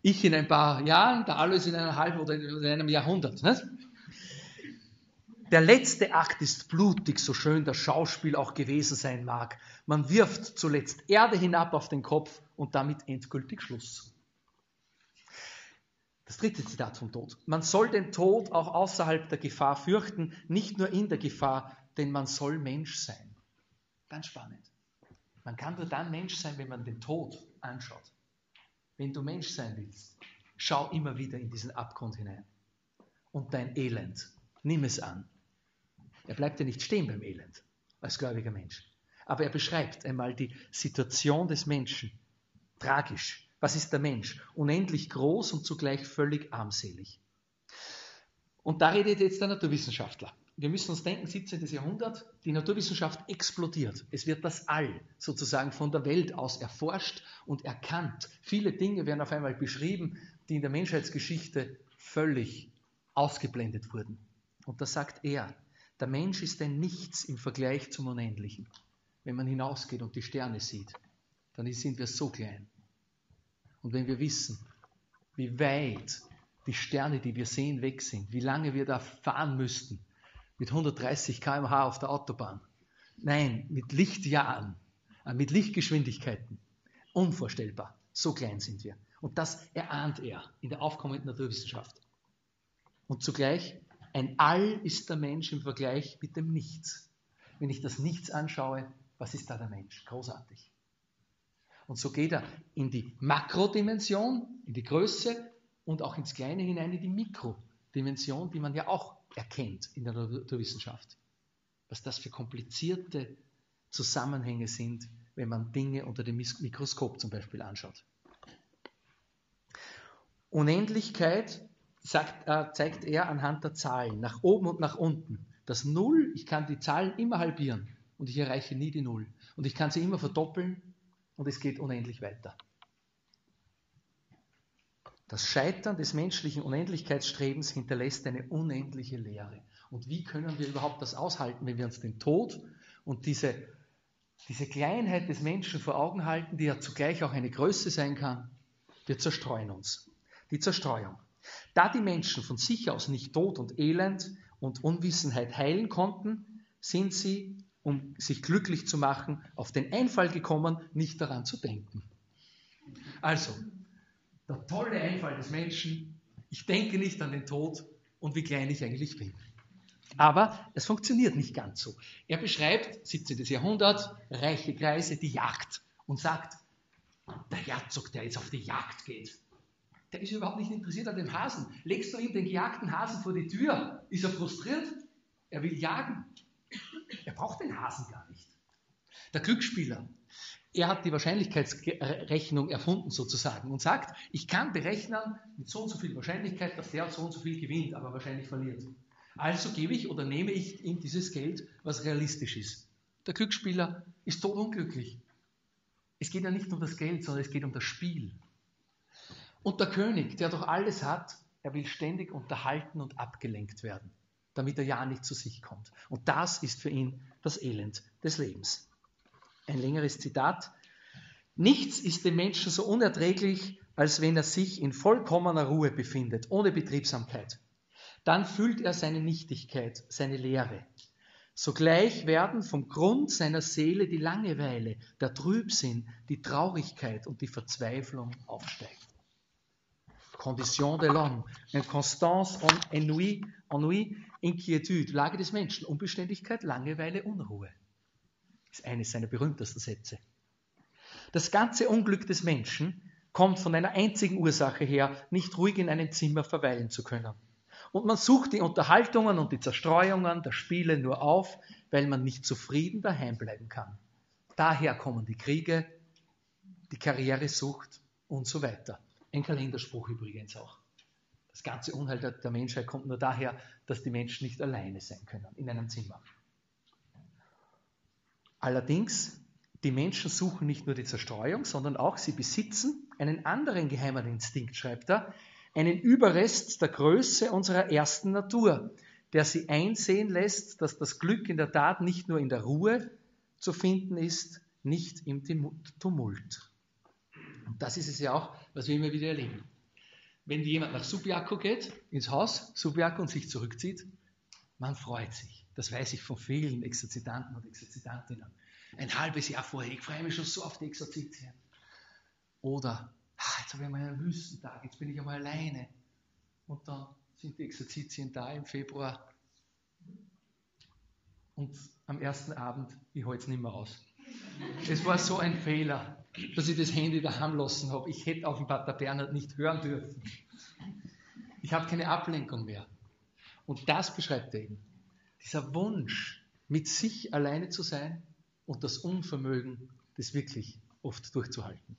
Ich in ein paar Jahren, der Alois in einem halben oder in einem Jahrhundert. Nicht? Der letzte Akt ist blutig, so schön das Schauspiel auch gewesen sein mag. Man wirft zuletzt Erde hinab auf den Kopf und damit endgültig Schluss. Das dritte Zitat vom Tod. Man soll den Tod auch außerhalb der Gefahr fürchten, nicht nur in der Gefahr, denn man soll Mensch sein. Ganz spannend. Man kann nur dann Mensch sein, wenn man den Tod anschaut. Wenn du Mensch sein willst, schau immer wieder in diesen Abgrund hinein. Und dein Elend, nimm es an. Er bleibt ja nicht stehen beim Elend als gläubiger Mensch. Aber er beschreibt einmal die Situation des Menschen. Tragisch. Was ist der Mensch? Unendlich groß und zugleich völlig armselig. Und da redet jetzt der Naturwissenschaftler wir müssen uns denken, 17. Jahrhundert, die Naturwissenschaft explodiert. Es wird das All sozusagen von der Welt aus erforscht und erkannt. Viele Dinge werden auf einmal beschrieben, die in der Menschheitsgeschichte völlig ausgeblendet wurden. Und da sagt er, der Mensch ist ein Nichts im Vergleich zum Unendlichen. Wenn man hinausgeht und die Sterne sieht, dann sind wir so klein. Und wenn wir wissen, wie weit die Sterne, die wir sehen, weg sind, wie lange wir da fahren müssten, mit 130 km/h auf der Autobahn. Nein, mit Lichtjahren, äh, mit Lichtgeschwindigkeiten. Unvorstellbar. So klein sind wir. Und das erahnt er in der aufkommenden Naturwissenschaft. Und zugleich, ein All ist der Mensch im Vergleich mit dem Nichts. Wenn ich das Nichts anschaue, was ist da der Mensch? Großartig. Und so geht er in die Makrodimension, in die Größe und auch ins Kleine hinein, in die Mikrodimension, die man ja auch erkennt in der Naturwissenschaft. Was das für komplizierte Zusammenhänge sind, wenn man Dinge unter dem Mikroskop zum Beispiel anschaut. Unendlichkeit sagt, äh, zeigt er anhand der Zahlen, nach oben und nach unten. Das Null, ich kann die Zahlen immer halbieren und ich erreiche nie die Null. Und ich kann sie immer verdoppeln und es geht unendlich weiter. Das Scheitern des menschlichen Unendlichkeitsstrebens hinterlässt eine unendliche Leere. Und wie können wir überhaupt das aushalten, wenn wir uns den Tod und diese, diese Kleinheit des Menschen vor Augen halten, die ja zugleich auch eine Größe sein kann? Wir zerstreuen uns. Die Zerstreuung. Da die Menschen von sich aus nicht Tod und Elend und Unwissenheit heilen konnten, sind sie, um sich glücklich zu machen, auf den Einfall gekommen, nicht daran zu denken. Also, der tolle Einfall des Menschen, ich denke nicht an den Tod und wie klein ich eigentlich bin. Aber es funktioniert nicht ganz so. Er beschreibt 17. Jahrhundert, reiche Kreise, die Jagd und sagt, der Herzog, der jetzt auf die Jagd geht, der ist überhaupt nicht interessiert an dem Hasen. Legst du ihm den gejagten Hasen vor die Tür, ist er frustriert. Er will jagen. Er braucht den Hasen gar nicht. Der Glücksspieler, er hat die Wahrscheinlichkeitsrechnung erfunden sozusagen und sagt, ich kann berechnen mit so und so viel Wahrscheinlichkeit, dass der so und so viel gewinnt, aber wahrscheinlich verliert. Also gebe ich oder nehme ich ihm dieses Geld, was realistisch ist. Der Glücksspieler ist tot unglücklich. Es geht ja nicht um das Geld, sondern es geht um das Spiel. Und der König, der doch alles hat, er will ständig unterhalten und abgelenkt werden, damit er ja nicht zu sich kommt. Und das ist für ihn das Elend des Lebens. Ein längeres Zitat. Nichts ist dem Menschen so unerträglich, als wenn er sich in vollkommener Ruhe befindet, ohne Betriebsamkeit. Dann fühlt er seine Nichtigkeit, seine Leere. Sogleich werden vom Grund seiner Seele die Langeweile, der Trübsinn, die Traurigkeit und die Verzweiflung aufsteigen. Condition de l'homme, Inconstance, Ennui, Ennui, Inquietude, Lage des Menschen, Unbeständigkeit, Langeweile, Unruhe. Das ist eines seiner berühmtesten Sätze. Das ganze Unglück des Menschen kommt von einer einzigen Ursache her, nicht ruhig in einem Zimmer verweilen zu können. Und man sucht die Unterhaltungen und die Zerstreuungen der Spiele nur auf, weil man nicht zufrieden daheim bleiben kann. Daher kommen die Kriege, die Karrieresucht und so weiter. Ein Kalenderspruch übrigens auch. Das ganze Unheil der Menschheit kommt nur daher, dass die Menschen nicht alleine sein können in einem Zimmer. Allerdings, die Menschen suchen nicht nur die Zerstreuung, sondern auch sie besitzen einen anderen geheimen Instinkt, schreibt er, einen Überrest der Größe unserer ersten Natur, der sie einsehen lässt, dass das Glück in der Tat nicht nur in der Ruhe zu finden ist, nicht im Tumult. Und das ist es ja auch, was wir immer wieder erleben. Wenn jemand nach Subiaco geht, ins Haus, Subiaco und sich zurückzieht, man freut sich. Das weiß ich von vielen Exerzitanten und Exerzitantinnen. Ein halbes Jahr vorher, ich freue mich schon so auf die Exerzitien. Oder, ach, jetzt habe ich mal einen Wüstentag, jetzt bin ich einmal alleine. Und dann sind die Exerzitien da im Februar. Und am ersten Abend, ich halte es nicht mehr aus. Es war so ein Fehler dass ich das Handy daheim lassen habe. Ich hätte auf den Pater Bernhard nicht hören dürfen. Ich habe keine Ablenkung mehr. Und das beschreibt er eben. Dieser Wunsch, mit sich alleine zu sein und das Unvermögen, das wirklich oft durchzuhalten.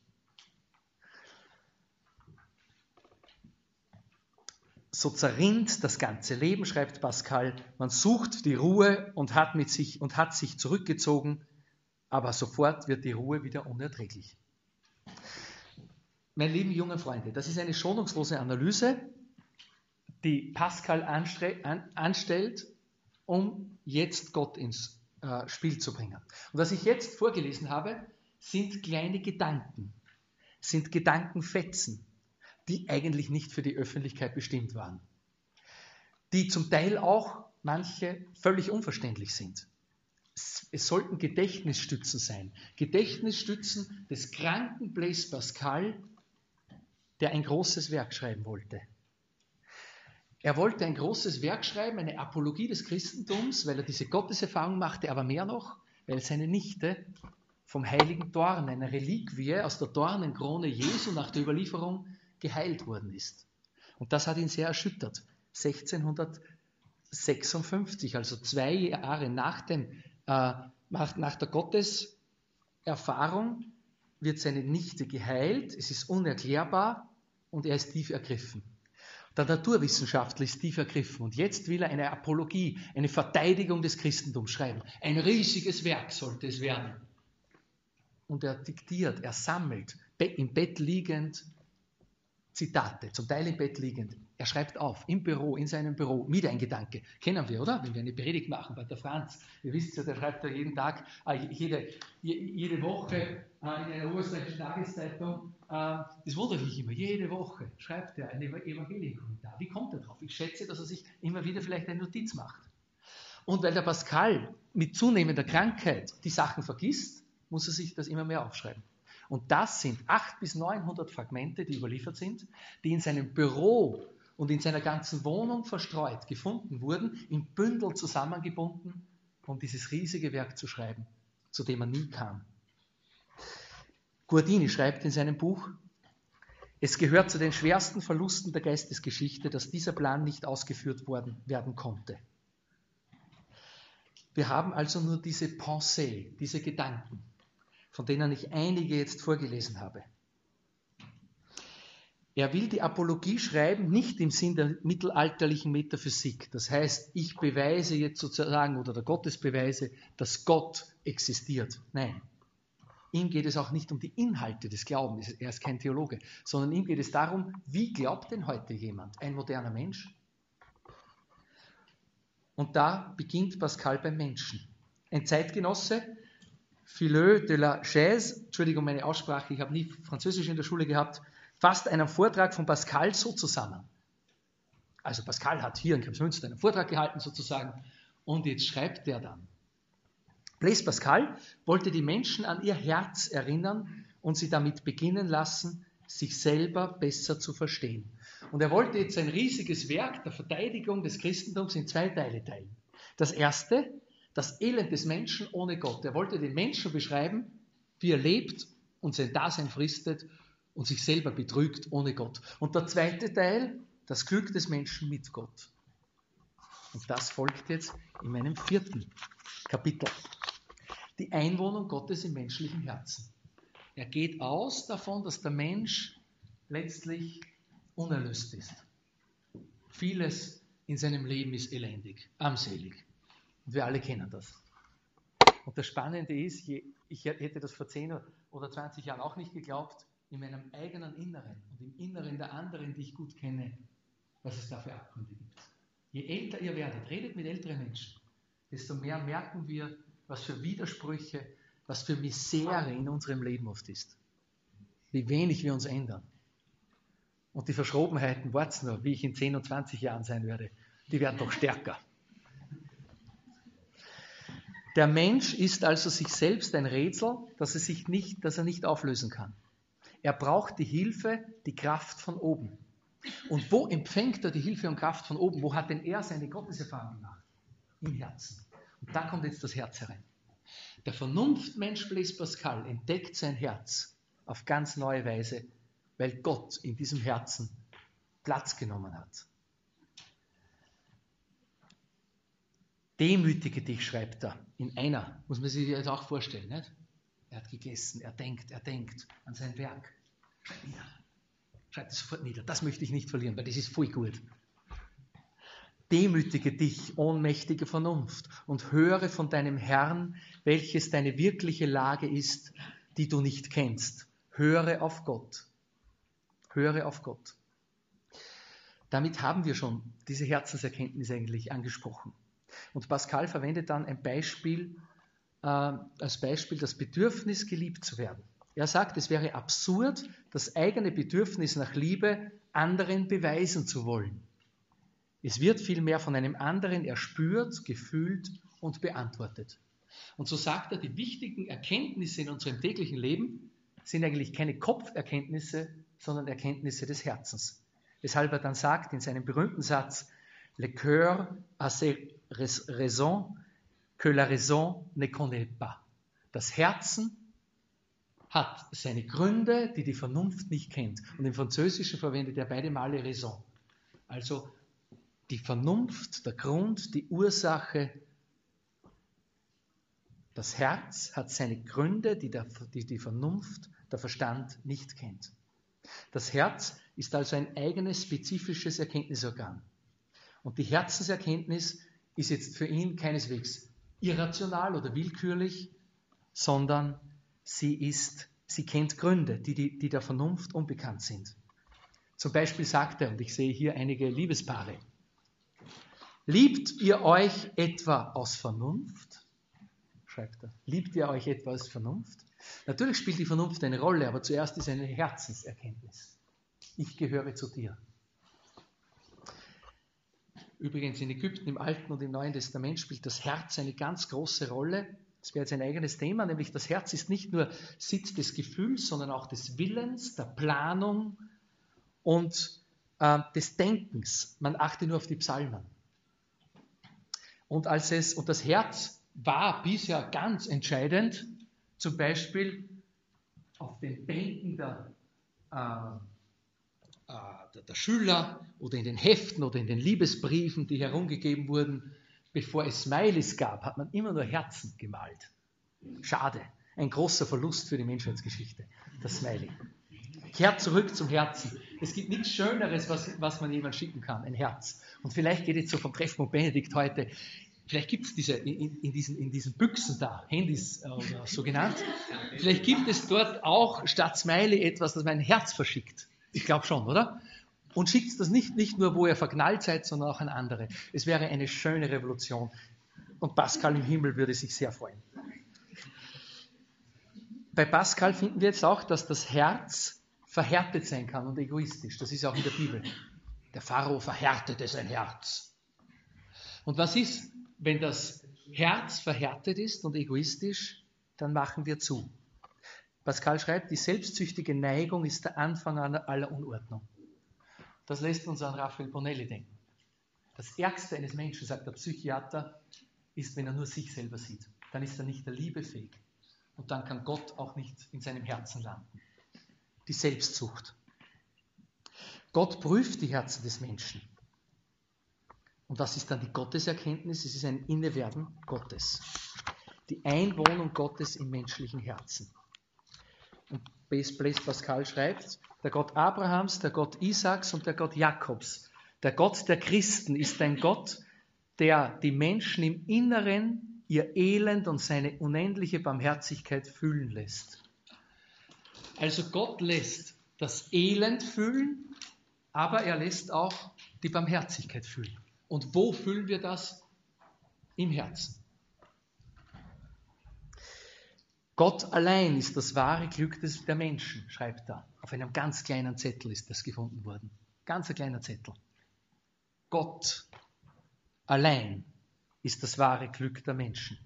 So zerrinnt das ganze Leben, schreibt Pascal. Man sucht die Ruhe und hat mit sich und hat sich zurückgezogen aber sofort wird die Ruhe wieder unerträglich. Meine lieben jungen Freunde, das ist eine schonungslose Analyse, die Pascal anstellt, um jetzt Gott ins äh, Spiel zu bringen. Und was ich jetzt vorgelesen habe, sind kleine Gedanken, sind Gedankenfetzen, die eigentlich nicht für die Öffentlichkeit bestimmt waren, die zum Teil auch manche völlig unverständlich sind es sollten Gedächtnisstützen sein. Gedächtnisstützen des kranken Blaise Pascal, der ein großes Werk schreiben wollte. Er wollte ein großes Werk schreiben, eine Apologie des Christentums, weil er diese Gotteserfahrung machte, aber mehr noch, weil seine Nichte vom heiligen Dorn, einer Reliquie aus der Dornenkrone Jesu nach der Überlieferung, geheilt worden ist. Und das hat ihn sehr erschüttert. 1656, also zwei Jahre nach dem äh, nach, nach der Gotteserfahrung wird seine Nichte geheilt, es ist unerklärbar und er ist tief ergriffen. Der Naturwissenschaftler ist tief ergriffen und jetzt will er eine Apologie, eine Verteidigung des Christentums schreiben. Ein riesiges Werk sollte es werden. Und er diktiert, er sammelt, im Bett liegend, Zitate, zum Teil im Bett liegend. Er schreibt auf, im Büro, in seinem Büro, wieder ein Gedanke. Kennen wir, oder? Wenn wir eine Predigt machen bei der Franz. Ihr wisst ja, der schreibt ja jeden Tag, äh, jede, jede Woche äh, in einer österreichischen Tageszeitung. Äh, das wundert mich immer. Jede Woche schreibt er einen Evangelienkommentar. Wie kommt er drauf? Ich schätze, dass er sich immer wieder vielleicht eine Notiz macht. Und weil der Pascal mit zunehmender Krankheit die Sachen vergisst, muss er sich das immer mehr aufschreiben. Und das sind 800 bis 900 Fragmente, die überliefert sind, die in seinem Büro und in seiner ganzen Wohnung verstreut gefunden wurden, im Bündel zusammengebunden, um dieses riesige Werk zu schreiben, zu dem er nie kam. Guardini schreibt in seinem Buch, es gehört zu den schwersten Verlusten der Geistesgeschichte, dass dieser Plan nicht ausgeführt worden, werden konnte. Wir haben also nur diese Pensée, diese Gedanken, von denen ich einige jetzt vorgelesen habe. Er will die Apologie schreiben, nicht im Sinn der mittelalterlichen Metaphysik. Das heißt, ich beweise jetzt sozusagen, oder der Gottesbeweise, dass Gott existiert. Nein. ihm geht es auch nicht um die Inhalte des Glaubens, er ist kein Theologe, sondern ihm geht es darum, wie glaubt denn heute jemand, ein moderner Mensch? Und da beginnt Pascal beim Menschen. Ein Zeitgenosse, Phileux de la Chaise, Entschuldigung meine Aussprache, ich habe nie Französisch in der Schule gehabt, fasst einen Vortrag von Pascal so zusammen. Also Pascal hat hier in Kremsmünster einen Vortrag gehalten sozusagen und jetzt schreibt er dann. Blaise Pascal wollte die Menschen an ihr Herz erinnern und sie damit beginnen lassen, sich selber besser zu verstehen. Und er wollte jetzt ein riesiges Werk der Verteidigung des Christentums in zwei Teile teilen. Das erste, das Elend des Menschen ohne Gott. Er wollte den Menschen beschreiben, wie er lebt und sein Dasein fristet und sich selber betrügt ohne Gott. Und der zweite Teil, das Glück des Menschen mit Gott. Und das folgt jetzt in meinem vierten Kapitel. Die Einwohnung Gottes im menschlichen Herzen. Er geht aus davon, dass der Mensch letztlich unerlöst ist. Vieles in seinem Leben ist elendig, armselig. Und wir alle kennen das. Und das Spannende ist, ich hätte das vor 10 oder 20 Jahren auch nicht geglaubt, in meinem eigenen Inneren und im Inneren der anderen, die ich gut kenne, was es da für Abgründe gibt. Je älter ihr werdet, redet mit älteren Menschen, desto mehr merken wir, was für Widersprüche, was für Misere in unserem Leben oft ist. Wie wenig wir uns ändern. Und die Verschrobenheiten, wart's nur, wie ich in 10 und 20 Jahren sein werde, die werden doch stärker. Der Mensch ist also sich selbst ein Rätsel, das er, sich nicht, das er nicht auflösen kann. Er braucht die Hilfe, die Kraft von oben. Und wo empfängt er die Hilfe und Kraft von oben? Wo hat denn er seine Gotteserfahrung gemacht? Im Herzen. Und da kommt jetzt das Herz herein. Der Vernunftmensch Blaise Pascal entdeckt sein Herz auf ganz neue Weise, weil Gott in diesem Herzen Platz genommen hat. Demütige dich, schreibt er, in einer, muss man sich jetzt auch vorstellen, nicht? Er hat gegessen, er denkt, er denkt an sein Werk. Schreib nieder. Schreib das sofort nieder. Das möchte ich nicht verlieren, weil das ist voll gut. Demütige dich, ohnmächtige Vernunft, und höre von deinem Herrn, welches deine wirkliche Lage ist, die du nicht kennst. Höre auf Gott. Höre auf Gott. Damit haben wir schon diese Herzenserkenntnis eigentlich angesprochen. Und Pascal verwendet dann ein Beispiel, äh, als Beispiel das Bedürfnis, geliebt zu werden. Er sagt, es wäre absurd, das eigene Bedürfnis nach Liebe anderen beweisen zu wollen. Es wird vielmehr von einem anderen erspürt, gefühlt und beantwortet. Und so sagt er, die wichtigen Erkenntnisse in unserem täglichen Leben sind eigentlich keine Kopferkenntnisse, sondern Erkenntnisse des Herzens. Weshalb er dann sagt in seinem berühmten Satz, Le cœur a ses raisons que la raison ne connaît pas. Das Herzen hat seine Gründe, die die Vernunft nicht kennt. Und im Französischen verwendet er beide Male Raison. Also die Vernunft, der Grund, die Ursache. Das Herz hat seine Gründe, die, der, die die Vernunft, der Verstand nicht kennt. Das Herz ist also ein eigenes spezifisches Erkenntnisorgan. Und die Herzenserkenntnis ist jetzt für ihn keineswegs irrational oder willkürlich, sondern sie ist, sie kennt Gründe, die, die, die der Vernunft unbekannt sind. Zum Beispiel sagt er, und ich sehe hier einige Liebespaare, liebt ihr euch etwa aus Vernunft? Schreibt er. Liebt ihr euch etwa aus Vernunft? Natürlich spielt die Vernunft eine Rolle, aber zuerst ist eine Herzenserkenntnis. Ich gehöre zu dir. Übrigens in Ägypten im Alten und im Neuen Testament spielt das Herz eine ganz große Rolle. Das wäre jetzt ein eigenes Thema, nämlich das Herz ist nicht nur Sitz des Gefühls, sondern auch des Willens, der Planung und äh, des Denkens. Man achte nur auf die Psalmen. Und, als es, und das Herz war bisher ganz entscheidend, zum Beispiel auf den Bänken der äh, äh, der Schüler oder in den Heften oder in den Liebesbriefen, die herumgegeben wurden, bevor es Smileys gab, hat man immer nur Herzen gemalt. Schade, ein großer Verlust für die Menschheitsgeschichte, das Smiley. Kehrt zurück zum Herzen. Es gibt nichts Schöneres, was, was man jemand schicken kann, ein Herz. Und vielleicht geht jetzt so vom Treffpunkt Benedikt heute, vielleicht gibt es diese, in, in, diesen, in diesen Büchsen da, Handys äh, oder so genannt, vielleicht gibt es dort auch statt Smiley etwas, das mein Herz verschickt. Ich glaube schon, oder? Und schickt das nicht, nicht nur, wo ihr verknallt seid, sondern auch an andere. Es wäre eine schöne Revolution. Und Pascal im Himmel würde sich sehr freuen. Bei Pascal finden wir jetzt auch, dass das Herz verhärtet sein kann und egoistisch. Das ist auch in der Bibel. Der Pharao verhärtete sein Herz. Und was ist, wenn das Herz verhärtet ist und egoistisch? Dann machen wir zu. Pascal schreibt, die selbstsüchtige Neigung ist der Anfang aller Unordnung. Das lässt uns an Raphael Bonelli denken. Das Ärgste eines Menschen, sagt der Psychiater, ist, wenn er nur sich selber sieht. Dann ist er nicht der Liebe fähig. Und dann kann Gott auch nicht in seinem Herzen landen. Die Selbstsucht. Gott prüft die Herzen des Menschen. Und was ist dann die Gotteserkenntnis? Es ist ein Innewerden Gottes. Die Einwohnung Gottes im menschlichen Herzen. Und Blaise Pascal schreibt, der Gott Abrahams, der Gott Isaaks und der Gott Jakobs. Der Gott der Christen ist ein Gott, der die Menschen im Inneren ihr Elend und seine unendliche Barmherzigkeit fühlen lässt. Also Gott lässt das Elend fühlen, aber er lässt auch die Barmherzigkeit fühlen. Und wo fühlen wir das? Im Herzen. Gott allein ist das wahre Glück des, der Menschen, schreibt er. Auf einem ganz kleinen Zettel ist das gefunden worden. Ganz ein kleiner Zettel. Gott allein ist das wahre Glück der Menschen.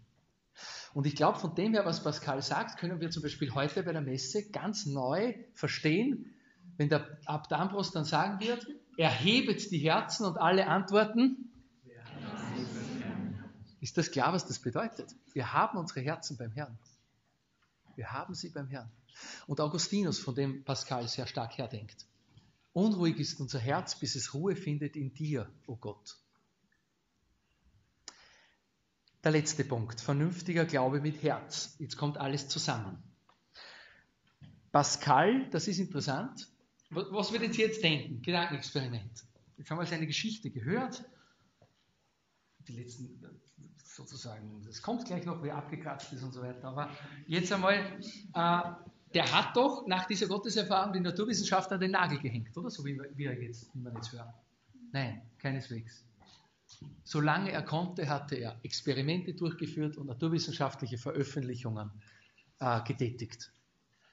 Und ich glaube, von dem her, was Pascal sagt, können wir zum Beispiel heute bei der Messe ganz neu verstehen, wenn der Abt Ambros dann sagen wird, erhebet die Herzen und alle antworten. Ist das klar, was das bedeutet? Wir haben unsere Herzen beim Herrn. Wir haben sie beim Herrn. Und Augustinus, von dem Pascal sehr stark herdenkt. Unruhig ist unser Herz, bis es Ruhe findet in dir, o oh Gott. Der letzte Punkt, vernünftiger Glaube mit Herz. Jetzt kommt alles zusammen. Pascal, das ist interessant. Was würdet ihr jetzt denken? Gedankenexperiment. Jetzt haben wir seine Geschichte gehört. Die letzten sozusagen, das kommt gleich noch, wie abgekratzt ist und so weiter. Aber jetzt einmal, äh, der hat doch nach dieser Gotteserfahrung die Naturwissenschaft an den Nagel gehängt, oder? So wie, er jetzt, wie man jetzt hört. Nein, keineswegs. Solange er konnte, hatte er Experimente durchgeführt und naturwissenschaftliche Veröffentlichungen äh, getätigt.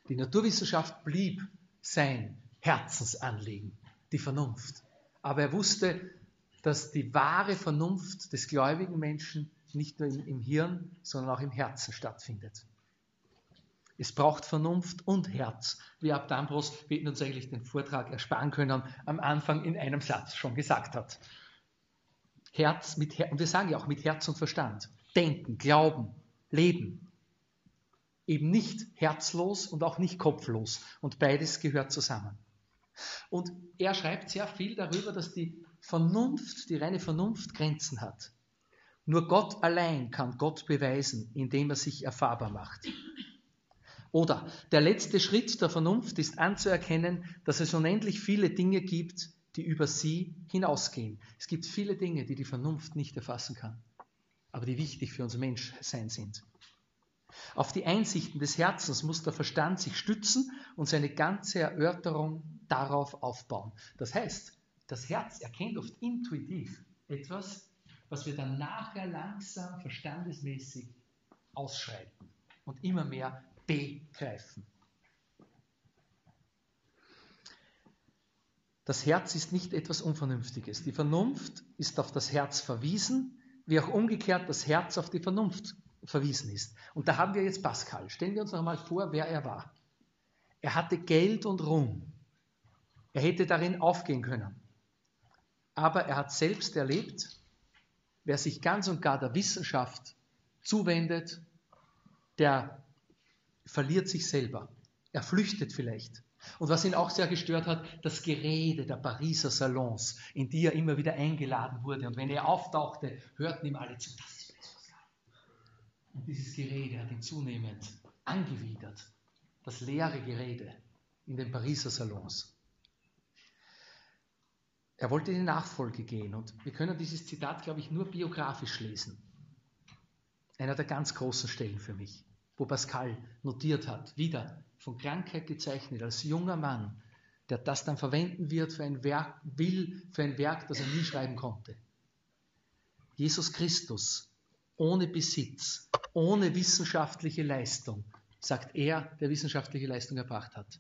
Die Naturwissenschaft blieb sein Herzensanliegen, die Vernunft. Aber er wusste, dass die wahre Vernunft des gläubigen Menschen nicht nur im, Hirn, sondern auch im Herzen stattfindet. Es braucht Vernunft und Herz, wie Abt Ambros, wir uns eigentlich den Vortrag ersparen können, am Anfang in einem Satz schon gesagt hat. Herz mit Her und wir sagen ja auch mit Herz und Verstand. Denken, glauben, leben. Eben nicht herzlos und auch nicht kopflos. Und beides gehört zusammen. Und er schreibt sehr viel darüber, dass die Vernunft, die reine Vernunft Grenzen hat. Nur Gott allein kann Gott beweisen, indem er sich erfahrbar macht. Oder der letzte Schritt der Vernunft ist anzuerkennen, dass es unendlich viele Dinge gibt, die über sie hinausgehen. Es gibt viele Dinge, die die Vernunft nicht erfassen kann, aber die wichtig für unser Menschsein sind. Auf die Einsichten des Herzens muss der Verstand sich stützen und seine ganze Erörterung darauf aufbauen. Das heißt, das Herz erkennt oft intuitiv etwas, was wir dann nachher langsam verstandesmäßig ausschreiten und immer mehr begreifen. Das Herz ist nicht etwas Unvernünftiges. Die Vernunft ist auf das Herz verwiesen, wie auch umgekehrt das Herz auf die Vernunft verwiesen ist. Und da haben wir jetzt Pascal. Stellen wir uns noch einmal vor, wer er war. Er hatte Geld und Ruhm. Er hätte darin aufgehen können. Aber er hat selbst erlebt, wer sich ganz und gar der Wissenschaft zuwendet, der verliert sich selber. Er flüchtet vielleicht. Und was ihn auch sehr gestört hat, das Gerede der Pariser Salons, in die er immer wieder eingeladen wurde. Und wenn er auftauchte, hörten ihm alle zu. Das ist Und dieses Gerede hat ihn zunehmend angewidert. Das leere Gerede in den Pariser Salons. Er wollte in die Nachfolge gehen und wir können dieses Zitat, glaube ich, nur biografisch lesen. einer der ganz großen Stellen für mich, wo Pascal notiert hat, wieder von Krankheit gezeichnet, als junger Mann, der das dann verwenden wird für ein Werk, will für ein Werk, das er nie schreiben konnte. Jesus Christus, ohne Besitz, ohne wissenschaftliche Leistung, sagt er, der wissenschaftliche Leistung erbracht hat.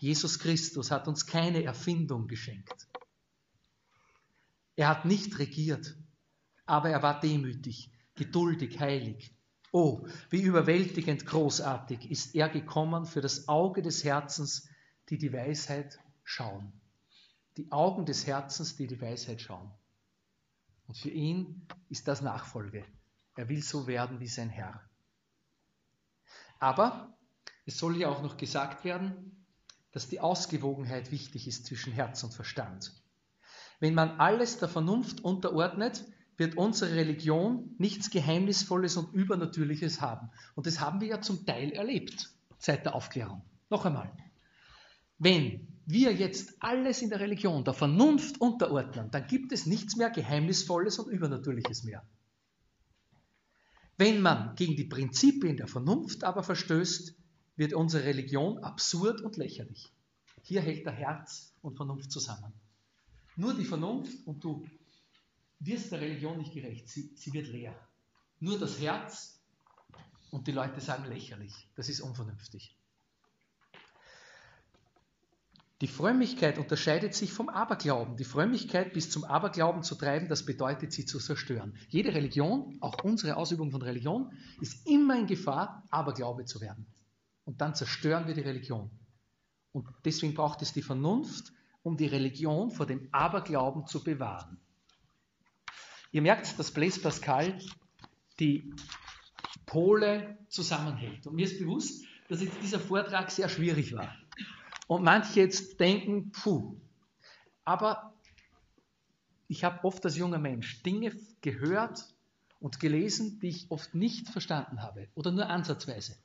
Jesus Christus hat uns keine Erfindung geschenkt. Er hat nicht regiert, aber er war demütig, geduldig, heilig. Oh, wie überwältigend großartig ist er gekommen für das Auge des Herzens, die die Weisheit schauen. Die Augen des Herzens, die die Weisheit schauen. Und für ihn ist das Nachfolge. Er will so werden wie sein Herr. Aber es soll ja auch noch gesagt werden, dass die Ausgewogenheit wichtig ist zwischen Herz und Verstand. Wenn man alles der Vernunft unterordnet, wird unsere Religion nichts Geheimnisvolles und Übernatürliches haben. Und das haben wir ja zum Teil erlebt seit der Aufklärung. Noch einmal. Wenn wir jetzt alles in der Religion der Vernunft unterordnen, dann gibt es nichts mehr Geheimnisvolles und Übernatürliches mehr. Wenn man gegen die Prinzipien der Vernunft aber verstößt, wird unsere Religion absurd und lächerlich. Hier hält der Herz und Vernunft zusammen. Nur die Vernunft und du wirst der Religion nicht gerecht, sie, sie wird leer. Nur das Herz und die Leute sagen lächerlich, das ist unvernünftig. Die Frömmigkeit unterscheidet sich vom Aberglauben. Die Frömmigkeit bis zum Aberglauben zu treiben, das bedeutet, sie zu zerstören. Jede Religion, auch unsere Ausübung von Religion, ist immer in Gefahr, Aberglaube zu werden. Und dann zerstören wir die Religion. Und deswegen braucht es die Vernunft, um die Religion vor dem Aberglauben zu bewahren. Ihr merkt, dass Blaise Pascal die Pole zusammenhält. Und mir ist bewusst, dass jetzt dieser Vortrag sehr schwierig war. Und manche jetzt denken, puh. Aber ich habe oft als junger Mensch Dinge gehört und gelesen, die ich oft nicht verstanden habe oder nur ansatzweise.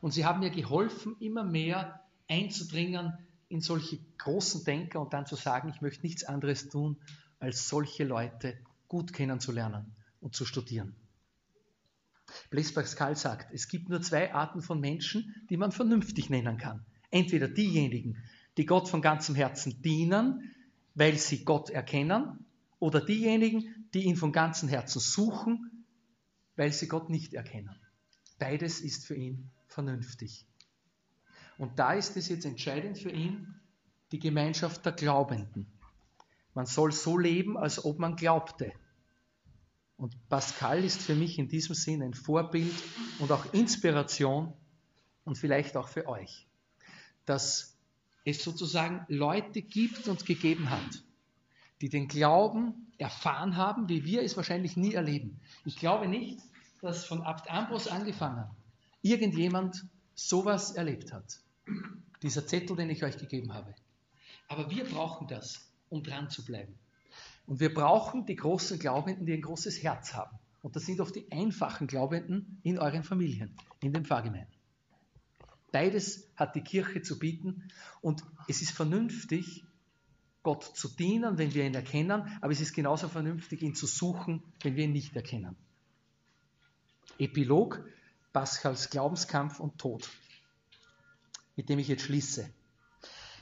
Und sie haben mir geholfen, immer mehr einzudringen in solche großen Denker und dann zu sagen, ich möchte nichts anderes tun, als solche Leute gut kennenzulernen und zu studieren. Blaise Pascal sagt, es gibt nur zwei Arten von Menschen, die man vernünftig nennen kann. Entweder diejenigen, die Gott von ganzem Herzen dienen, weil sie Gott erkennen, oder diejenigen, die ihn von ganzem Herzen suchen, weil sie Gott nicht erkennen. Beides ist für ihn vernünftig. Und da ist es jetzt entscheidend für ihn, die Gemeinschaft der Glaubenden. Man soll so leben, als ob man glaubte. Und Pascal ist für mich in diesem Sinn ein Vorbild und auch Inspiration und vielleicht auch für euch dass es sozusagen Leute gibt und gegeben hat, die den Glauben erfahren haben, wie wir es wahrscheinlich nie erleben. Ich glaube nicht, dass von Abt Ambros angefangen irgendjemand sowas erlebt hat. Dieser Zettel, den ich euch gegeben habe. Aber wir brauchen das, um dran zu bleiben. Und wir brauchen die großen Glaubenden, die ein großes Herz haben. Und das sind oft die einfachen Glaubenden in euren Familien, in den Pfarrgemeinden. Beides hat die Kirche zu bieten und es ist vernünftig, Gott zu dienen, wenn wir ihn erkennen, aber es ist genauso vernünftig, ihn zu suchen, wenn wir ihn nicht erkennen. Epilog, Pascals Glaubenskampf und Tod, mit dem ich jetzt schließe.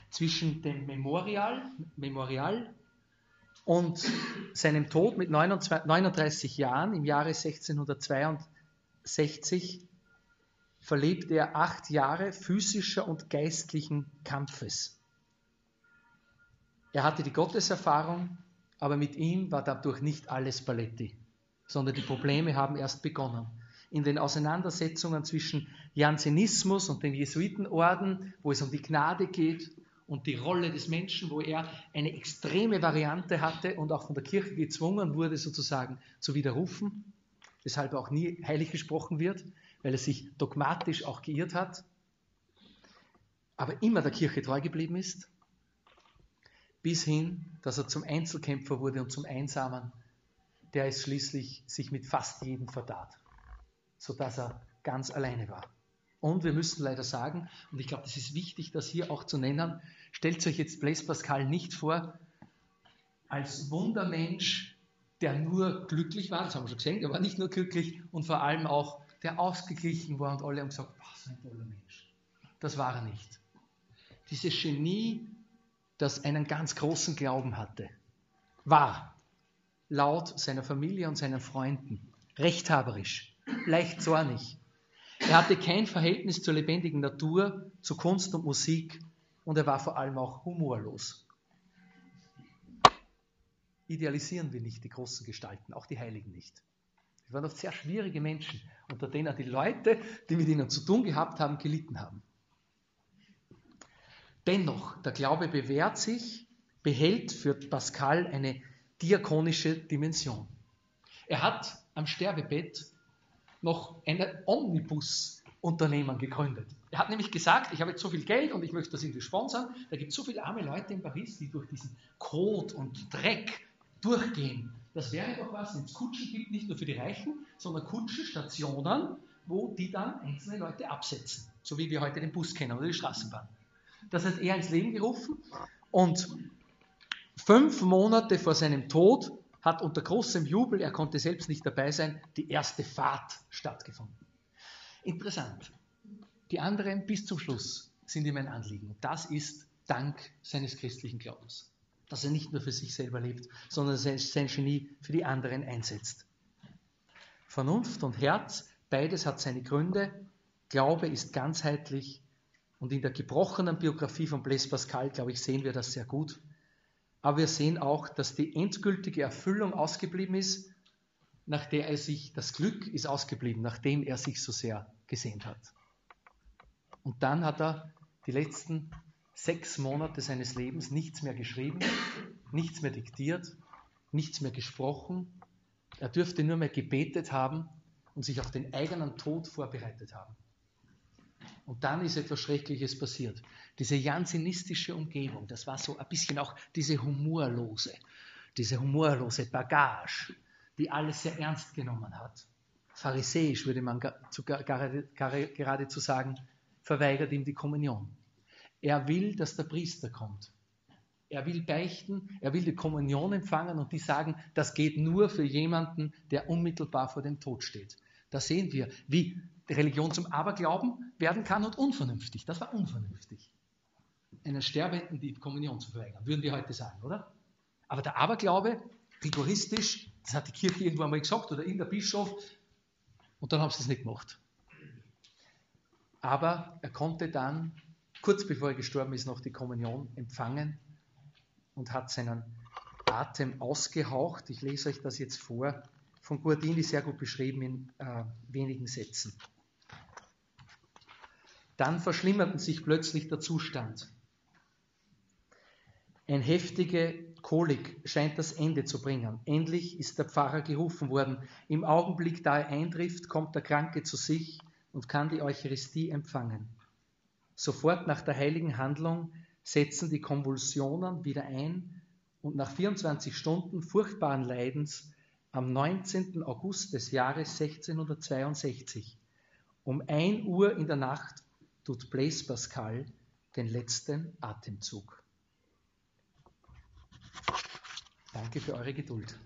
Zwischen dem Memorial, Memorial und seinem Tod mit 39 Jahren im Jahre 1662 verlebte er acht Jahre physischer und geistlichen Kampfes. Er hatte die Gotteserfahrung, aber mit ihm war dadurch nicht alles Paletti, sondern die Probleme haben erst begonnen. In den Auseinandersetzungen zwischen Jansenismus und dem Jesuitenorden, wo es um die Gnade geht und die Rolle des Menschen, wo er eine extreme Variante hatte und auch von der Kirche gezwungen wurde, sozusagen zu widerrufen, weshalb er auch nie heilig gesprochen wird, weil er sich dogmatisch auch geirrt hat, aber immer der Kirche treu geblieben ist, bis hin, dass er zum Einzelkämpfer wurde und zum Einsamen, der es schließlich sich mit fast jedem vertat, sodass er ganz alleine war. Und wir müssen leider sagen, und ich glaube, das ist wichtig, das hier auch zu nennen, stellt euch jetzt Blaise Pascal nicht vor als Wundermensch, der nur glücklich war, das haben wir schon gesehen, der war nicht nur glücklich und vor allem auch der ausgeglichen war und alle haben gesagt, was ein toller Mensch. Das war er nicht. Dieses Genie, das einen ganz großen Glauben hatte, war laut seiner Familie und seinen Freunden rechthaberisch, leicht zornig. Er hatte kein Verhältnis zur lebendigen Natur, zu Kunst und Musik und er war vor allem auch humorlos. Idealisieren wir nicht die großen Gestalten, auch die Heiligen nicht. Sie waren oft sehr schwierige Menschen, unter denen die Leute, die mit ihnen zu tun gehabt haben, gelitten haben. Dennoch, der Glaube bewährt sich, behält für Pascal eine diakonische Dimension. Er hat am Sterbebett noch ein Omnibus-Unternehmen gegründet. Er hat nämlich gesagt, ich habe jetzt so viel Geld und ich möchte das irgendwie sponsern. Da gibt es so viele arme Leute in Paris, die durch diesen Kot und Dreck durchgehen. Das wäre doch was, wenn es Kutschen gibt, nicht nur für die Reichen, sondern Kutschenstationen, wo die dann einzelne Leute absetzen. So wie wir heute den Bus kennen oder die Straßenbahn. Das hat er ins Leben gerufen und fünf Monate vor seinem Tod hat unter großem Jubel, er konnte selbst nicht dabei sein, die erste Fahrt stattgefunden. Interessant. Die anderen bis zum Schluss sind ihm ein Anliegen. Und das ist Dank seines christlichen Glaubens. Dass er nicht nur für sich selber lebt, sondern sein Genie für die anderen einsetzt. Vernunft und Herz, beides hat seine Gründe. Glaube ist ganzheitlich. Und in der gebrochenen Biografie von Blaise Pascal, glaube ich, sehen wir das sehr gut. Aber wir sehen auch, dass die endgültige Erfüllung ausgeblieben ist, nach der er sich, das Glück ist ausgeblieben, nachdem er sich so sehr gesehnt hat. Und dann hat er die letzten sechs Monate seines Lebens nichts mehr geschrieben, nichts mehr diktiert, nichts mehr gesprochen. Er dürfte nur mehr gebetet haben und sich auf den eigenen Tod vorbereitet haben. Und dann ist etwas Schreckliches passiert. Diese jansenistische Umgebung, das war so ein bisschen auch diese humorlose, diese humorlose Bagage, die alles sehr ernst genommen hat. Pharisäisch würde man geradezu sagen, verweigert ihm die Kommunion. Er will, dass der Priester kommt. Er will beichten, er will die Kommunion empfangen und die sagen, das geht nur für jemanden, der unmittelbar vor dem Tod steht. Da sehen wir, wie Religion zum Aberglauben werden kann und unvernünftig. Das war unvernünftig. Einen Sterbenden die Kommunion zu verweigern, würden wir heute sagen, oder? Aber der Aberglaube, rigoristisch, das hat die Kirche irgendwo einmal gesagt oder irgendein Bischof, und dann haben sie es nicht gemacht. Aber er konnte dann, kurz bevor er gestorben ist, noch die Kommunion empfangen und hat seinen Atem ausgehaucht. Ich lese euch das jetzt vor, von Guardini sehr gut beschrieben in äh, wenigen Sätzen. Dann verschlimmerte sich plötzlich der Zustand. Ein heftige Kolik scheint das Ende zu bringen. Endlich ist der Pfarrer gerufen worden. Im Augenblick, da er eintrifft, kommt der Kranke zu sich und kann die Eucharistie empfangen. Sofort nach der heiligen Handlung setzen die Konvulsionen wieder ein und nach 24 Stunden furchtbaren Leidens am 19. August des Jahres 1662 um 1 Uhr in der Nacht tut Blaise Pascal den letzten Atemzug. Danke für eure Geduld.